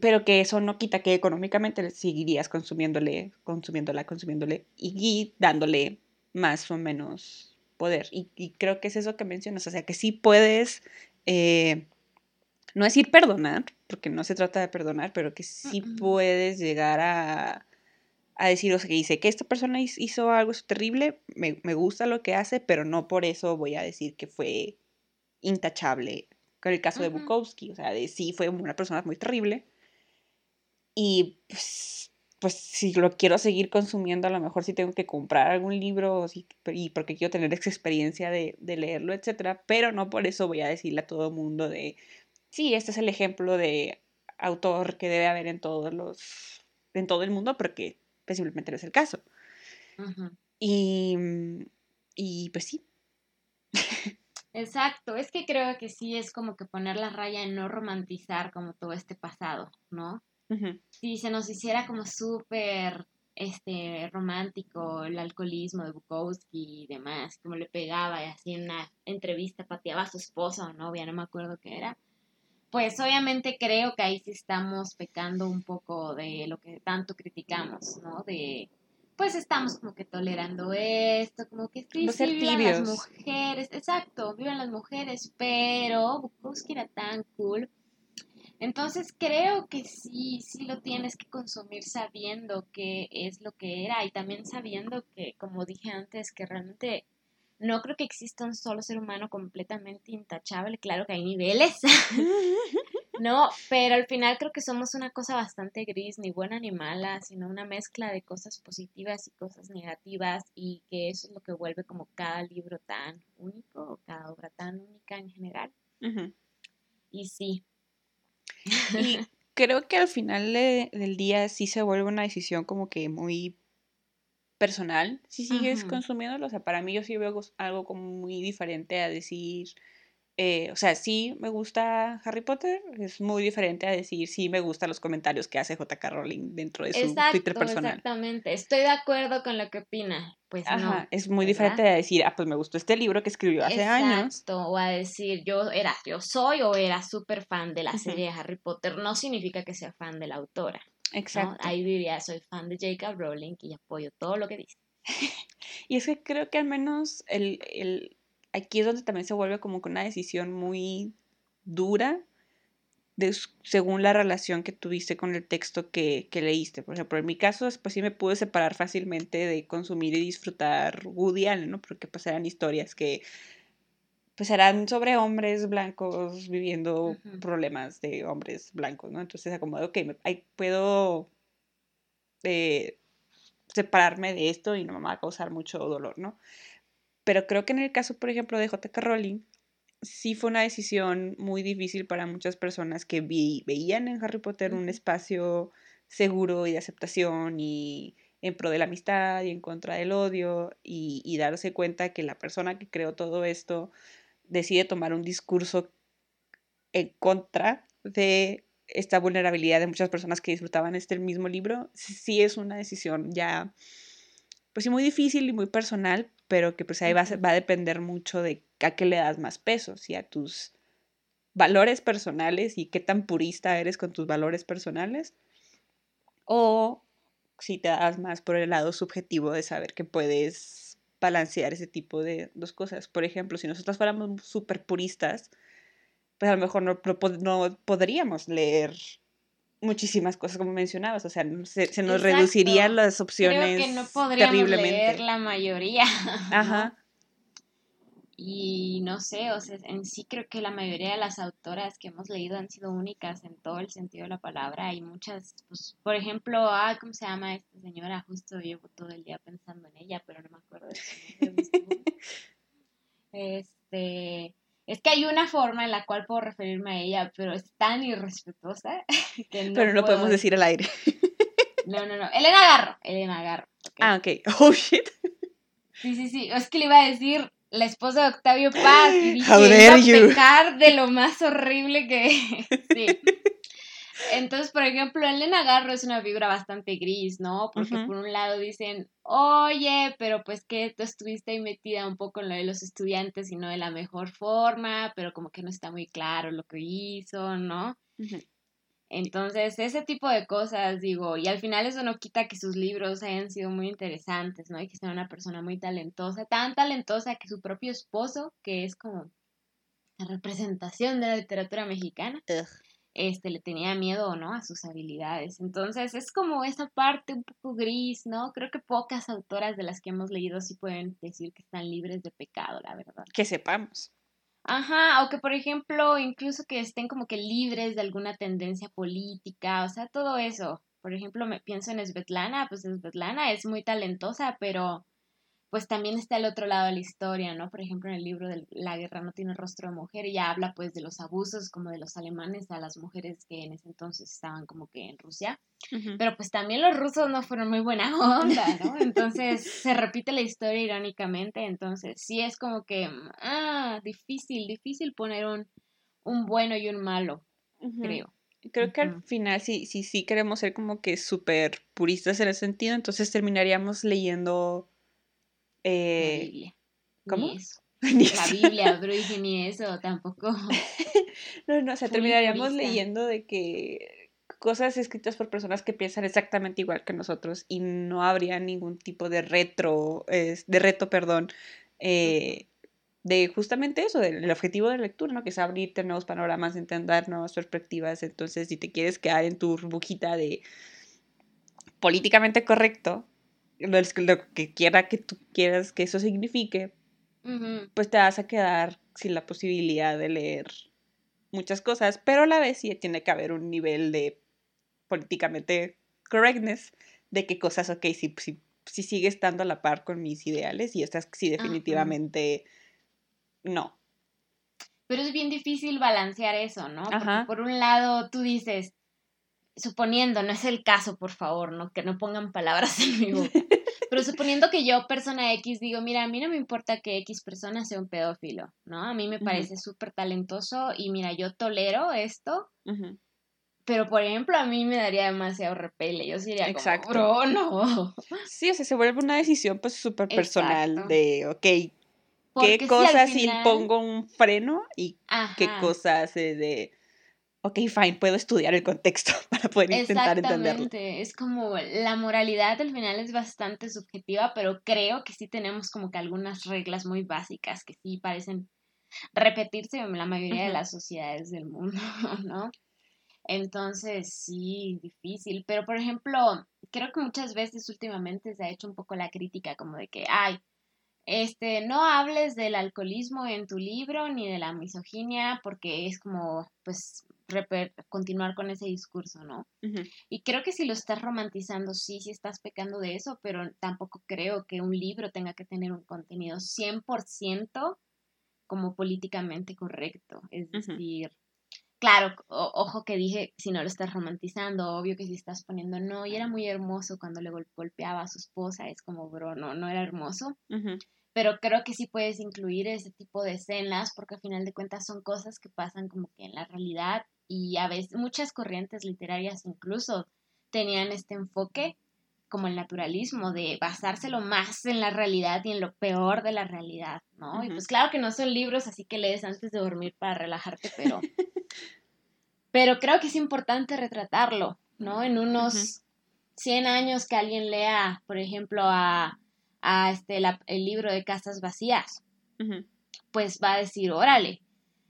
Pero que eso no quita que económicamente seguirías consumiéndole, consumiéndola, consumiéndole y, dándole más o menos poder. Y, creo que es eso que mencionas, o sea, que sí puedes eh, no es ir perdonar, porque no se trata de perdonar, pero que sí puedes llegar a, a decir, o sea, que dice que esta persona hizo algo terrible, me, gusta lo que hace, pero no por eso voy a decir que fue intachable. Con el caso de Bukowski, o sea, de sí fue una persona muy terrible. Y pues, pues, si lo quiero seguir consumiendo, a lo mejor sí tengo que comprar algún libro y porque quiero tener esa experiencia de, de leerlo, etcétera, pero no por eso voy a decirle a todo el mundo de sí, este es el ejemplo de autor que debe haber en todos los, en todo el mundo, porque simplemente no es el caso. y, y pues sí. Exacto, es que creo que sí es como que poner la raya en no romantizar como todo este pasado, ¿no? Si se nos hiciera como súper este romántico el alcoholismo de Bukowski y demás, como le pegaba y así en una entrevista pateaba a su esposa o novia, no me acuerdo qué era, pues obviamente creo que ahí sí estamos pecando un poco de lo que tanto criticamos, ¿no? De, pues estamos como que tolerando esto, como que sí, sí viven las mujeres, exacto, viven las mujeres, pero Bukowski era tan cool. Entonces creo que sí, sí lo tienes que consumir sabiendo qué es lo que era y también sabiendo que, como dije antes, que realmente no creo que exista un solo ser humano completamente intachable. Claro que hay niveles, [laughs] [laughs] ¿no? Pero al final creo que somos una cosa bastante gris, ni buena ni mala, sino una mezcla de cosas positivas y cosas negativas y que eso es lo que vuelve como cada libro tan único o cada obra tan única en general. Y sí. Y [laughs] creo que al final del día sí se vuelve una decisión como que muy personal si sigues consumiéndolo. O sea, para mí yo sí veo algo como muy diferente a decir, eh, o sea, sí me gusta Harry Potter, es muy diferente a decir sí me gustan los comentarios que hace J.K. Rowling dentro de su Twitter personal. Exactamente, estoy de acuerdo con lo que opina. Pues Ajá, es muy diferente a decir, ah, pues me gustó este libro que escribió hace años. O a decir, yo era, yo soy o era súper fan de la serie de Harry Potter, no significa que sea fan de la autora. Exacto. Ahí diría, soy fan de J.K. Rowling y apoyo todo lo que dice. [laughs] y es que creo que al menos el, el aquí es donde también se vuelve como que una decisión muy dura de, según la relación que tuviste con el texto que, que, leíste. Por ejemplo, en mi caso, pues sí me pude separar fácilmente de consumir y disfrutar Woody Allen, ¿no? Porque pues eran historias que pues eran sobre hombres blancos viviendo problemas de hombres blancos, ¿no? Entonces, como, ok, me, puedo eh, separarme de esto y no me va a causar mucho dolor, ¿no? Pero creo que en el caso, por ejemplo, de J.K. Rowling, sí fue una decisión muy difícil para muchas personas que veían en Harry Potter un espacio seguro y de aceptación y en pro de la amistad y en contra del odio y, darse cuenta que la persona que creó todo esto decide tomar un discurso en contra de esta vulnerabilidad de muchas personas que disfrutaban este mismo libro, sí es una decisión ya, pues sí, muy difícil y muy personal, pero que pues ahí va, va a depender mucho de a qué le das más peso, si a tus valores personales y qué tan purista eres con tus valores personales, o si te das más por el lado subjetivo de saber que puedes balancear ese tipo de dos cosas. Por ejemplo, si nosotros fuéramos súper puristas, pues a lo mejor no, no, podríamos leer muchísimas cosas como mencionabas, o sea, se, nos reducirían las opciones Creo que no podríamos leer la mayoría. Ajá. Y no sé, o sea, en sí creo que la mayoría de las autoras que hemos leído han sido únicas en todo el sentido de la palabra. Hay muchas, pues, por ejemplo, ah, ¿cómo se llama esta señora? Justo llevo todo el día pensando en ella, pero no me acuerdo de [laughs] este, es que hay una forma en la cual puedo referirme a ella, pero es tan irrespetuosa [laughs] que no Pero no podemos decir al aire. [laughs] No, no, no. Elena Garro. Elena Garro. Ah, ok. Oh, shit. Sí, sí, sí. Es que le iba a decir la esposa de Octavio Paz y dije, How dare de lo más horrible que... [laughs] sí. Entonces, por ejemplo, Elena Garro es una figura bastante gris, ¿no? Porque por un lado dicen, oye, pero pues que tú estuviste ahí metida un poco en lo de los estudiantes y no de la mejor forma, pero como que no está muy claro lo que hizo, ¿no? Entonces, ese tipo de cosas, digo, y al final eso no quita que sus libros hayan sido muy interesantes, ¿no? Y que sea una persona muy talentosa, tan talentosa que su propio esposo, que es como la representación de la literatura mexicana, este, le tenía miedo, ¿no? A sus habilidades. Entonces, es como esa parte un poco gris, ¿no? Creo que pocas autoras de las que hemos leído sí pueden decir que están libres de pecado, la verdad. Que sepamos. Ajá, o que por ejemplo, incluso que estén como que libres de alguna tendencia política, o sea, todo eso. Por ejemplo, me pienso en Svetlana, pues Svetlana es muy talentosa, pero pues también está el otro lado de la historia, ¿no? Por ejemplo, en el libro de La guerra no tiene rostro de mujer, ella habla pues de los abusos como de los alemanes a las mujeres que en ese entonces estaban como que en Rusia, pero pues también los rusos no fueron muy buena onda, ¿no? Entonces [laughs] se repite la historia irónicamente, entonces sí es como que, ah, difícil, difícil poner un, un bueno y un malo, creo. Creo que al final, si sí, sí, queremos ser como que súper puristas en ese sentido, entonces terminaríamos leyendo eh, ¿Cómo? [laughs] la Biblia, [laughs] pero dije ni eso, tampoco. [laughs] no, no, o sea, terminaríamos leyendo de que cosas escritas por personas que piensan exactamente igual que nosotros y no habría ningún tipo de retro, de reto, perdón, eh, de justamente eso, del objetivo de la lectura, ¿no? Que es abrirte nuevos panoramas, entender nuevas perspectivas. Entonces, si te quieres quedar en tu burbujita de políticamente correcto, lo, que quiera que tú quieras que eso signifique, pues te vas a quedar sin la posibilidad de leer muchas cosas, pero a la vez sí tiene que haber un nivel de políticamente correctness de qué cosas, ok, si, si, si sigue estando a la par con mis ideales y estas sí definitivamente no. Pero es bien difícil balancear eso, ¿no? Por un lado tú dices, suponiendo, no es el caso, por favor, ¿no? Que no pongan palabras en mi boca. [laughs] Pero suponiendo que yo, persona X, digo, mira, a mí no me importa que X persona sea un pedófilo, ¿no? A mí me parece súper talentoso y mira, yo tolero esto. Pero, por ejemplo, a mí me daría demasiado repele. Yo sería Exacto. como, no. Sí, o sea, se vuelve una decisión pues súper personal de, ok, ¿qué cosas si, pongo un freno y qué cosas de ok, fine, puedo estudiar el contexto [laughs] para poder intentar entenderlo. Es como la moralidad al final es bastante subjetiva, pero creo que sí tenemos como que algunas reglas muy básicas que sí parecen repetirse en la mayoría de las sociedades del mundo, [laughs] ¿no? Entonces, sí, difícil. Pero, por ejemplo, creo que muchas veces últimamente se ha hecho un poco la crítica como de que, ay, este, no hables del alcoholismo en tu libro ni de la misoginia porque es como, pues, continuar con ese discurso, ¿no? Y creo que si lo estás romantizando, sí, sí estás pecando de eso, pero tampoco creo que un libro tenga que tener un contenido 100% como políticamente correcto. Es decir, claro, ojo que dije, si no lo estás romantizando, obvio que si estás poniendo, no, y era muy hermoso cuando le golpeaba a su esposa, es como, bro, no, no era hermoso pero creo que sí puedes incluir ese tipo de escenas porque al final de cuentas son cosas que pasan como que en la realidad y a veces muchas corrientes literarias incluso tenían este enfoque como el naturalismo, de basárselo más en la realidad y en lo peor de la realidad, ¿no? Y pues claro que no son libros así que lees antes de dormir para relajarte, pero, [laughs] pero creo que es importante retratarlo, ¿no? En unos 100 años que alguien lea, por ejemplo, a a este, el libro de Casas Vacías, pues va a decir, órale,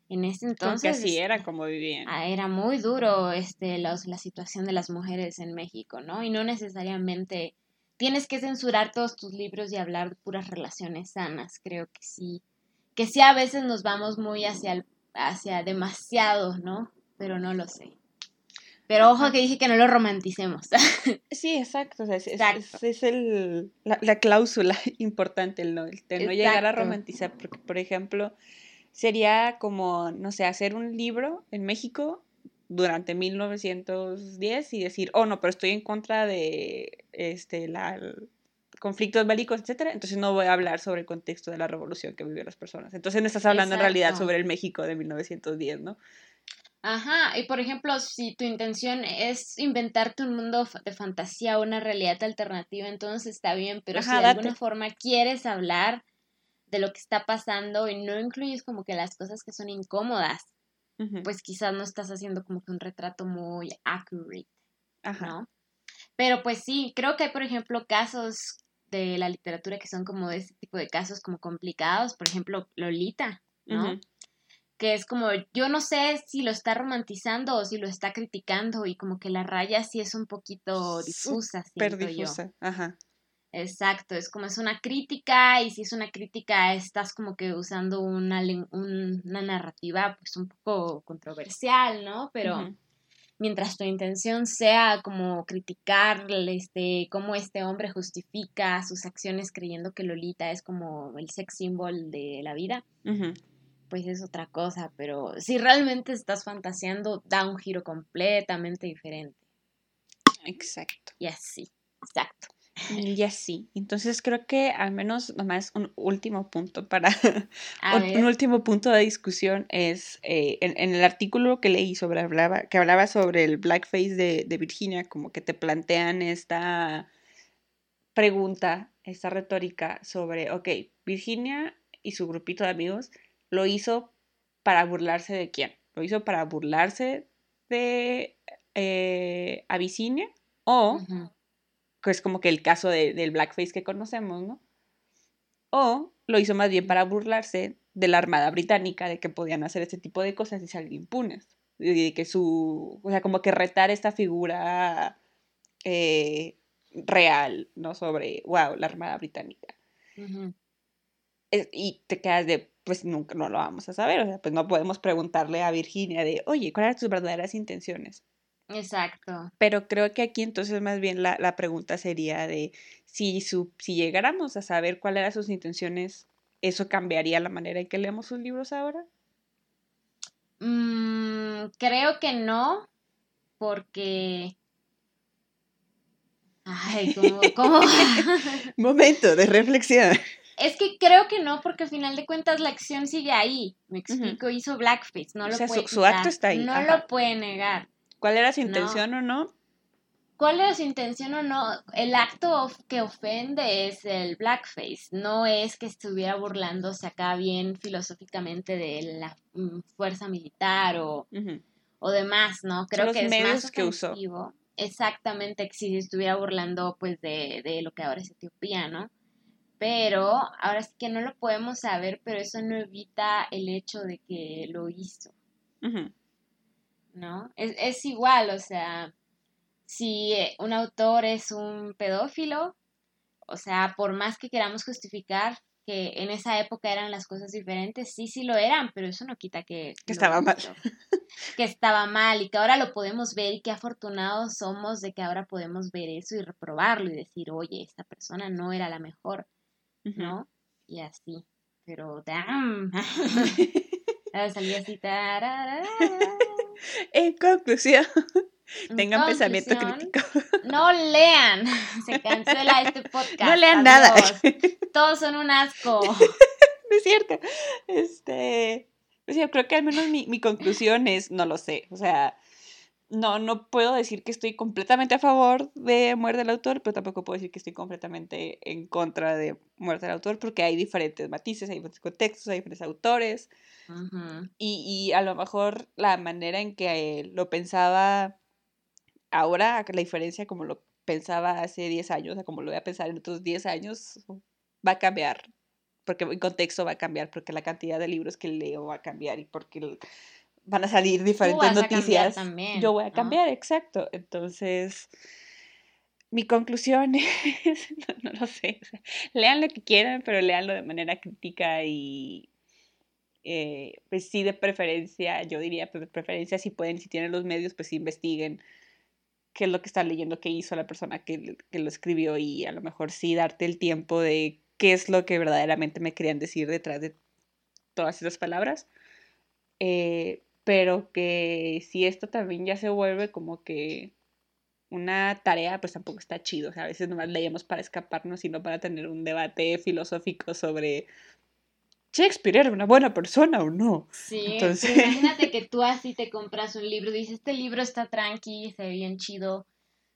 en ese entonces... así era como vivían. Ah, era muy duro este, los, la situación de las mujeres en México, ¿no? Y no necesariamente tienes que censurar todos tus libros y hablar de puras relaciones sanas, creo que sí. Que sí a veces nos vamos muy hacia, hacia demasiado, ¿no? Pero no lo sé. Pero ojo que dije que no lo romanticemos. [laughs] Sí, exacto. es, es, el, la, cláusula [laughs] importante, el no, el no llegar a romantizar. Porque, por ejemplo, sería como, no sé, hacer un libro en México durante 1910 y decir, oh, no, pero estoy en contra de este, la, conflictos bélicos, etcétera, entonces no voy a hablar sobre el contexto de la revolución que vivieron las personas. Entonces no estás hablando en realidad sobre el México de 1910, ¿no? Ajá, y por ejemplo, si tu intención es inventarte un mundo de fantasía o una realidad alternativa, entonces está bien, pero si de alguna forma quieres hablar de lo que está pasando y no incluyes como que las cosas que son incómodas, pues quizás no estás haciendo como que un retrato muy accurate, Ajá. ¿no? Pero pues sí, creo que hay, por ejemplo, casos de la literatura que son como de ese tipo de casos como complicados, por ejemplo, Lolita, ¿no? Que es como, yo no sé si lo está romantizando o si lo está criticando y como que la raya sí es un poquito difusa. Súper difusa, ajá. Exacto, es como es una crítica y si es una crítica estás como que usando una, una narrativa pues un poco controversial, ¿no? Pero mientras tu intención sea como criticar este, cómo este hombre justifica sus acciones creyendo que Lolita es como el sex symbol de la vida, pues es otra cosa, pero si realmente estás fantaseando, da un giro completamente diferente. Exacto. Y así, exacto. Y así. Entonces creo que al menos nomás un último punto para [laughs] un, último punto de discusión es eh, en, el artículo que leí sobre hablaba, que hablaba sobre el blackface de, de Virginia, como que te plantean esta pregunta, esta retórica sobre, ok, Virginia y su grupito de amigos lo hizo para burlarse de quién? Lo hizo para burlarse de eh, Abisinia o, que es como que el caso del blackface que conocemos, ¿no? O lo hizo más bien para burlarse de la Armada Británica, de que podían hacer este tipo de cosas y salir impunes. Y de que su, o sea, como que retar esta figura eh, real, ¿no? Sobre, wow, la Armada Británica. y te quedas de, pues nunca no lo vamos a saber. O sea, pues no podemos preguntarle a Virginia de, oye, ¿cuáles eran tus verdaderas intenciones? Exacto. Pero creo que aquí entonces más bien la, pregunta sería de si, su, si llegáramos a saber cuáles eran sus intenciones, ¿eso cambiaría la manera en que leemos sus libros ahora? Mm, creo que no, porque... [laughs] Ay, ¿cómo? cómo? Momento de reflexión. Es que creo que no, porque al final de cuentas la acción sigue ahí. Me explico, hizo blackface, no lo puede su, acto está ahí. No lo puede negar. ¿Cuál era su intención o no? ¿Cuál era su intención o no? El acto que ofende es el blackface, no es que estuviera burlándose acá bien filosóficamente de la mm, fuerza militar o, o demás, ¿no? Creo que es más que usó. Exactamente, que si estuviera burlando pues de, de lo que ahora es Etiopía, ¿no? Pero ahora sí que no lo podemos saber, pero eso no evita el hecho de que lo hizo. ¿No? Es, es igual, o sea, si eh, un autor es un pedófilo, o sea, por más que queramos justificar que en esa época eran las cosas diferentes, sí, sí lo eran, pero eso no quita que... Que estaba mal. Que estaba mal y que ahora lo podemos ver y qué afortunados somos de que ahora podemos ver eso y reprobarlo y decir, oye, esta persona no era la mejor. ¿No? Y así. Pero, damn. [laughs] Salí así. En conclusión, tengan pensamiento crítico. No lean. Se cancela este [laughs] podcast. No lean nada. [laughs] Todos son un asco. no es cierto. Este. Pues yo creo que al menos mi, mi conclusión es, no lo sé. O sea, no, no puedo decir que estoy completamente a favor de muerte del autor, pero tampoco puedo decir que estoy completamente en contra de muerte del autor, porque hay diferentes matices, hay diferentes contextos, hay diferentes autores. y, y, a lo mejor la manera en que lo pensaba ahora, la diferencia como lo pensaba hace 10 años, o como lo voy a pensar en otros 10 años, va a cambiar, porque el contexto va a cambiar, porque la cantidad de libros que leo va a cambiar y porque... El, van a salir diferentes noticias. Yo voy a cambiar, exacto. Entonces, mi conclusión [laughs] es, no, lo sé, lean lo que quieran, pero leanlo de manera crítica y, eh, pues sí, de preferencia, yo diría, pues, de preferencia, si pueden, si tienen los medios, pues investiguen qué es lo que están leyendo, qué hizo la persona que, que, lo escribió y a lo mejor sí darte el tiempo de qué es lo que verdaderamente me querían decir detrás de todas esas palabras. Eh, pero que si esto también ya se vuelve como que una tarea, pues tampoco está chido. O sea, a veces nomás leemos para escaparnos, sino para tener un debate filosófico sobre Shakespeare era una buena persona o no. Sí, Entonces... imagínate que tú así te compras un libro, dices, este libro está tranqui, se ve bien chido,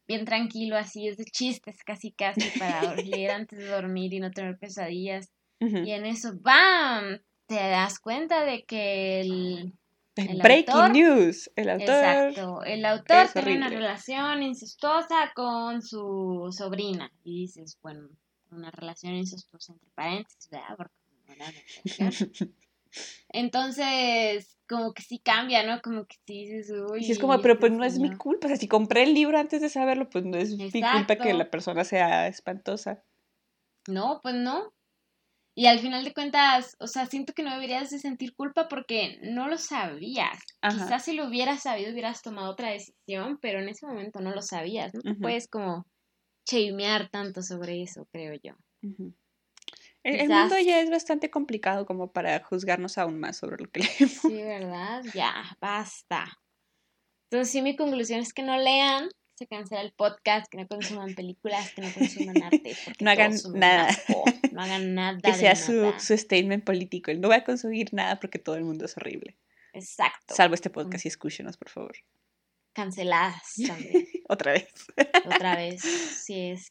bien tranquilo, así es de chistes, casi casi para [laughs] leer antes de dormir y no tener pesadillas. Y en eso, ¡bam! Te das cuenta de que el Breaking news. El autor. Exacto. El autor tiene una relación incestuosa con su sobrina. Y dices, bueno, una relación incestuosa entre paréntesis, ¿verdad? Porque [laughs] Entonces, como que sí cambia, ¿no? Como que sí dices, uy. Sí, es como, pero pues no es mi culpa. O sea, si compré el libro antes de saberlo, pues no es mi culpa que la persona sea espantosa. No, pues no. Y al final de cuentas, o sea, siento que no deberías de sentir culpa porque no lo sabías. Quizás si lo hubieras sabido hubieras tomado otra decisión, pero en ese momento no lo sabías. No te puedes como chamear tanto sobre eso, creo yo. el, mundo ya es bastante complicado como para juzgarnos aún más sobre lo que [laughs] leemos. Sí, ¿verdad? Ya, basta. Entonces sí, mi conclusión es que no lean, se cancela el podcast, que no consuman películas, que no consuman [laughs] arte. No hagan nada. No hagan [laughs] nada. que sea su, su, statement político. El no voy a consumir nada porque todo el mundo es horrible. Exacto. Salvo este podcast y escúchenos, por favor. Canceladas también. [laughs] Otra vez. Otra vez. Si es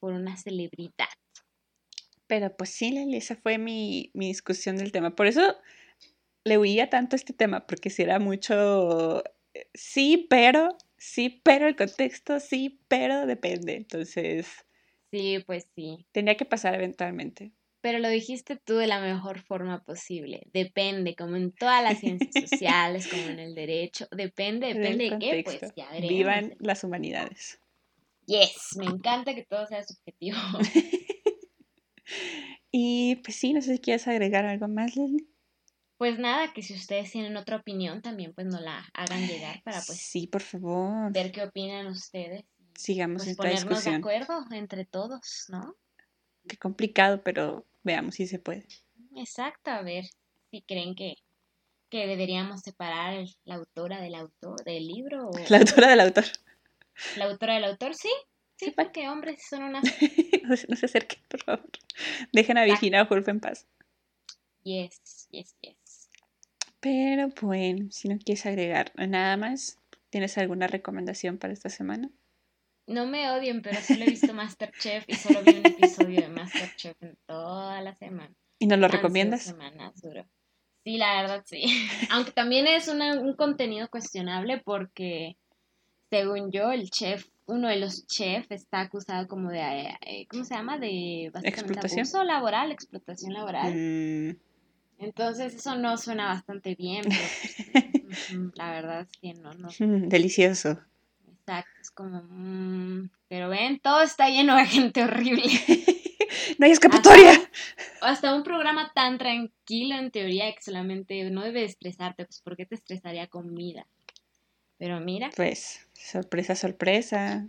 por una celebridad. Pero pues sí, Lali, esa fue mi, mi discusión del tema. Por eso le huía tanto este tema, porque si era mucho eh, sí, pero sí, pero el contexto, sí, pero depende. Entonces. Sí, pues sí. Tenía que pasar eventualmente. Pero lo dijiste tú de la mejor forma posible. Depende, como en todas las ciencias sociales, como en el derecho. Depende, depende de qué, pues ya veremos. Vivan las humanidades. Yes, me encanta que todo sea subjetivo. [laughs] y pues sí, no sé si quieres agregar algo más, Lili. Pues nada, que si ustedes tienen otra opinión también pues nos la hagan llegar para pues sí, por favor. ver qué opinan ustedes. Sigamos pues, esta ponernos de acuerdo entre todos, ¿no? Qué complicado, pero veamos si se puede. Exacto, a ver si creen que, que deberíamos separar la autora del autor del libro. O... [laughs] La autora del autor. La autora del autor, sí. Sí, porque hombres son unas... [laughs] no, se acerquen, por favor. Dejen a Virginia Woolf en paz. Yes, yes, yes. Pero bueno, si no quieres agregar nada más, ¿tienes alguna recomendación para esta semana? No me odien, pero solo he visto Masterchef y solo vi un episodio de Masterchef en toda la semana. ¿Y nos lo recomiendas? Semanas duro. Sí, la verdad sí. [laughs] Aunque también es un contenido cuestionable porque, según yo, el chef, uno de los chefs está acusado como de, eh, ¿cómo se llama? De explotación. abuso laboral, explotación laboral. Mm. Entonces eso no suena bastante bien, pero [laughs] la verdad es que no, no. Delicioso. Exacto, es como, mm, pero ven, todo está lleno de gente horrible. [laughs] no hay escapatoria. Hasta, un programa tan tranquilo en teoría que solamente no debe estresarte, pues ¿por qué te estresaría comida? Pero mira. Pues, sorpresa, sorpresa.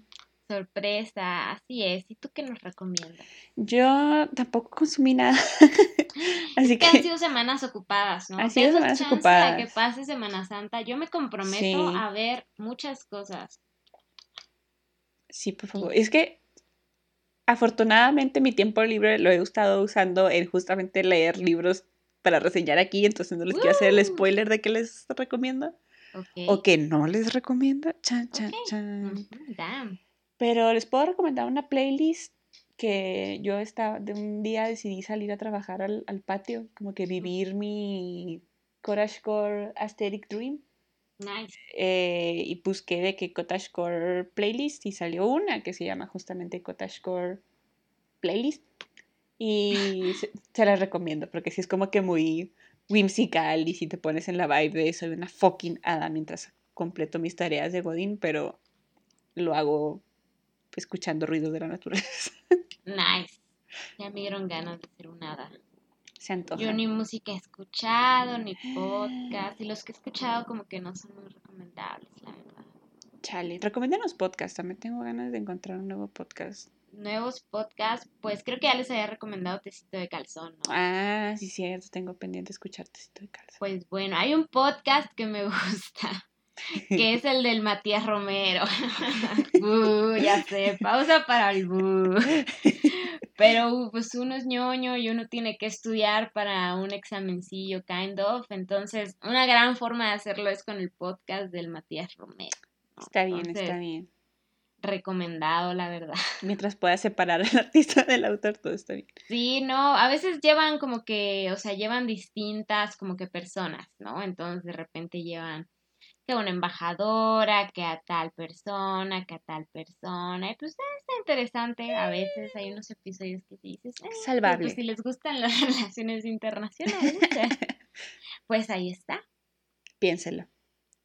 Sorpresa, así es. ¿Y tú qué nos recomiendas? Yo tampoco consumí nada. [laughs] así que, han sido semanas ocupadas, ¿no? Han sido semanas ocupadas. que pase Semana Santa. Yo me comprometo a ver muchas cosas. Sí, por favor. Es que afortunadamente mi tiempo libre lo he estado usando en justamente leer libros para reseñar aquí, entonces no les quiero hacer el spoiler de que les recomiendo. O que no les recomiendo. Chan, chan, chan. Pero les puedo recomendar una playlist que yo estaba, de un día decidí salir a trabajar al, al patio, como que vivir mi Coragecore Aesthetic Dream. Nice. Eh, y busqué de que Cottagecore Playlist y salió una que se llama justamente Cottagecore Playlist. Y [laughs] se, la recomiendo porque sí es como que muy whimsical y si te pones en la vibe de soy una fucking hada mientras completo mis tareas de Godín, pero lo hago escuchando ruidos de la naturaleza. Nice. Ya me dieron ganas de ser una hada. Yo ni música he escuchado, ni podcast, y los que he escuchado como que no son muy recomendables, la verdad. Chale, recomiéndanos podcast, también tengo ganas de encontrar un nuevo podcast. Nuevos podcasts, pues creo que ya les había recomendado Tecito de Calzón, ¿no? Ah, sí, cierto, tengo pendiente escuchar Tecito de Calzón. Pues bueno, hay un podcast que me [laughs] gusta, que [laughs] es el del Matías Romero. [laughs] uh, ya sé, pausa para el bu. Pero pues uno es ñoño y uno tiene que estudiar para un examencillo, kind of. Entonces, una gran forma de hacerlo es con el podcast del Matías Romero. Está bien, está bien. Recomendado, la verdad. Mientras puedas separar al artista del autor, todo está bien. Sí, no, a veces llevan como que, o sea, llevan distintas como que personas, ¿no? Entonces de repente llevan que a una embajadora, que a tal persona, que a tal persona. Y pues está interesante. A veces hay unos episodios que dices, eh, pues, salvable. si les gustan las [laughs] relaciones internacionales, pues ahí está. Piénselo.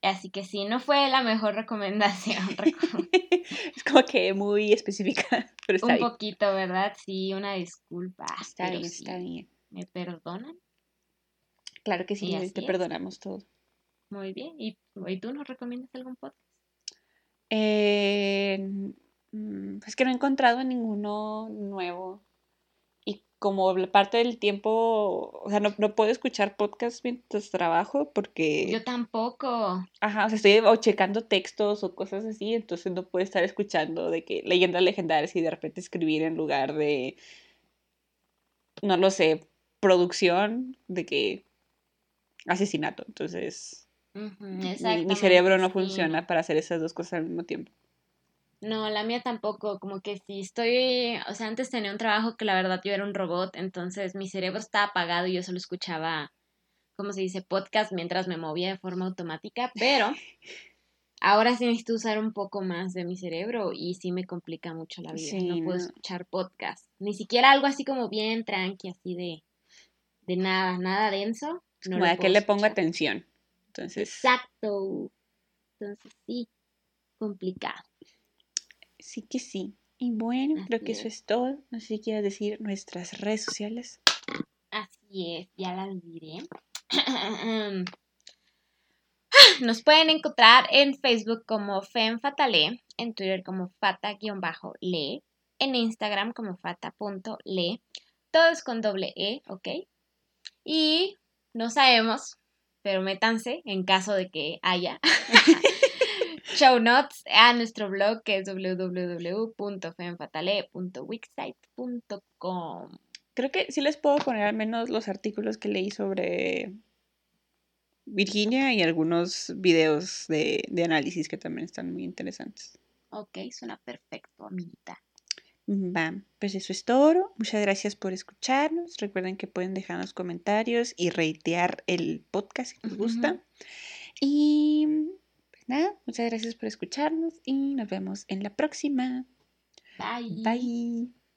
Así que sí, no fue la mejor recomendación. [laughs] [laughs] es como que muy específica, pero está Un poquito, ¿verdad? Sí, una disculpa. Está bien, está bien. ¿Me perdonan? Claro que sí, te perdonamos todo. Muy bien. ¿Y, tú nos recomiendas algún podcast? Eh, mm, es que no he encontrado ninguno nuevo. Y como parte del tiempo, o sea, no, puedo escuchar podcast mientras trabajo porque... Yo tampoco. Ajá, o sea, estoy o checando textos o cosas así, entonces no puedo estar escuchando de que leyendas legendarias y de repente escribir en lugar de, no lo sé, producción, de que asesinato. Entonces, mi, cerebro no funciona para hacer esas dos cosas al mismo tiempo. No, la mía tampoco, como que si estoy, o sea, antes tenía un trabajo que la verdad yo era un robot, entonces mi cerebro estaba apagado y yo solo escuchaba, ¿cómo se dice?, podcast mientras me movía de forma automática, pero [laughs] ahora sí necesito usar un poco más de mi cerebro y sí me complica mucho la vida, no puedo escuchar podcast, ni siquiera algo así como bien tranqui, así de, de nada, nada denso. No a que le pongo atención. Exacto. Entonces sí, complicado. Sí que sí. Y bueno, creo que eso es todo. No sé si quieres decir nuestras redes sociales. Así es, ya las diré. [clears throat] Nos pueden encontrar en Facebook como FemFatale, en Twitter como fata-le, en Instagram como fata.le, todos con doble E, ¿ok? Y no sabemos pero métanse en caso de que haya. [laughs] show notes a nuestro blog que es www.femfatale.wixsite.com. Creo que sí les puedo poner al menos los artículos que leí sobre Virginia y algunos videos de, de análisis que también están muy interesantes. Ok, suena perfecto, amiguita. Va, pues eso es todo. Muchas gracias por escucharnos. Recuerden que pueden dejarnos comentarios y reitear el podcast si les gusta. Y pues nada, muchas gracias por escucharnos y nos vemos en la próxima. Bye. Bye.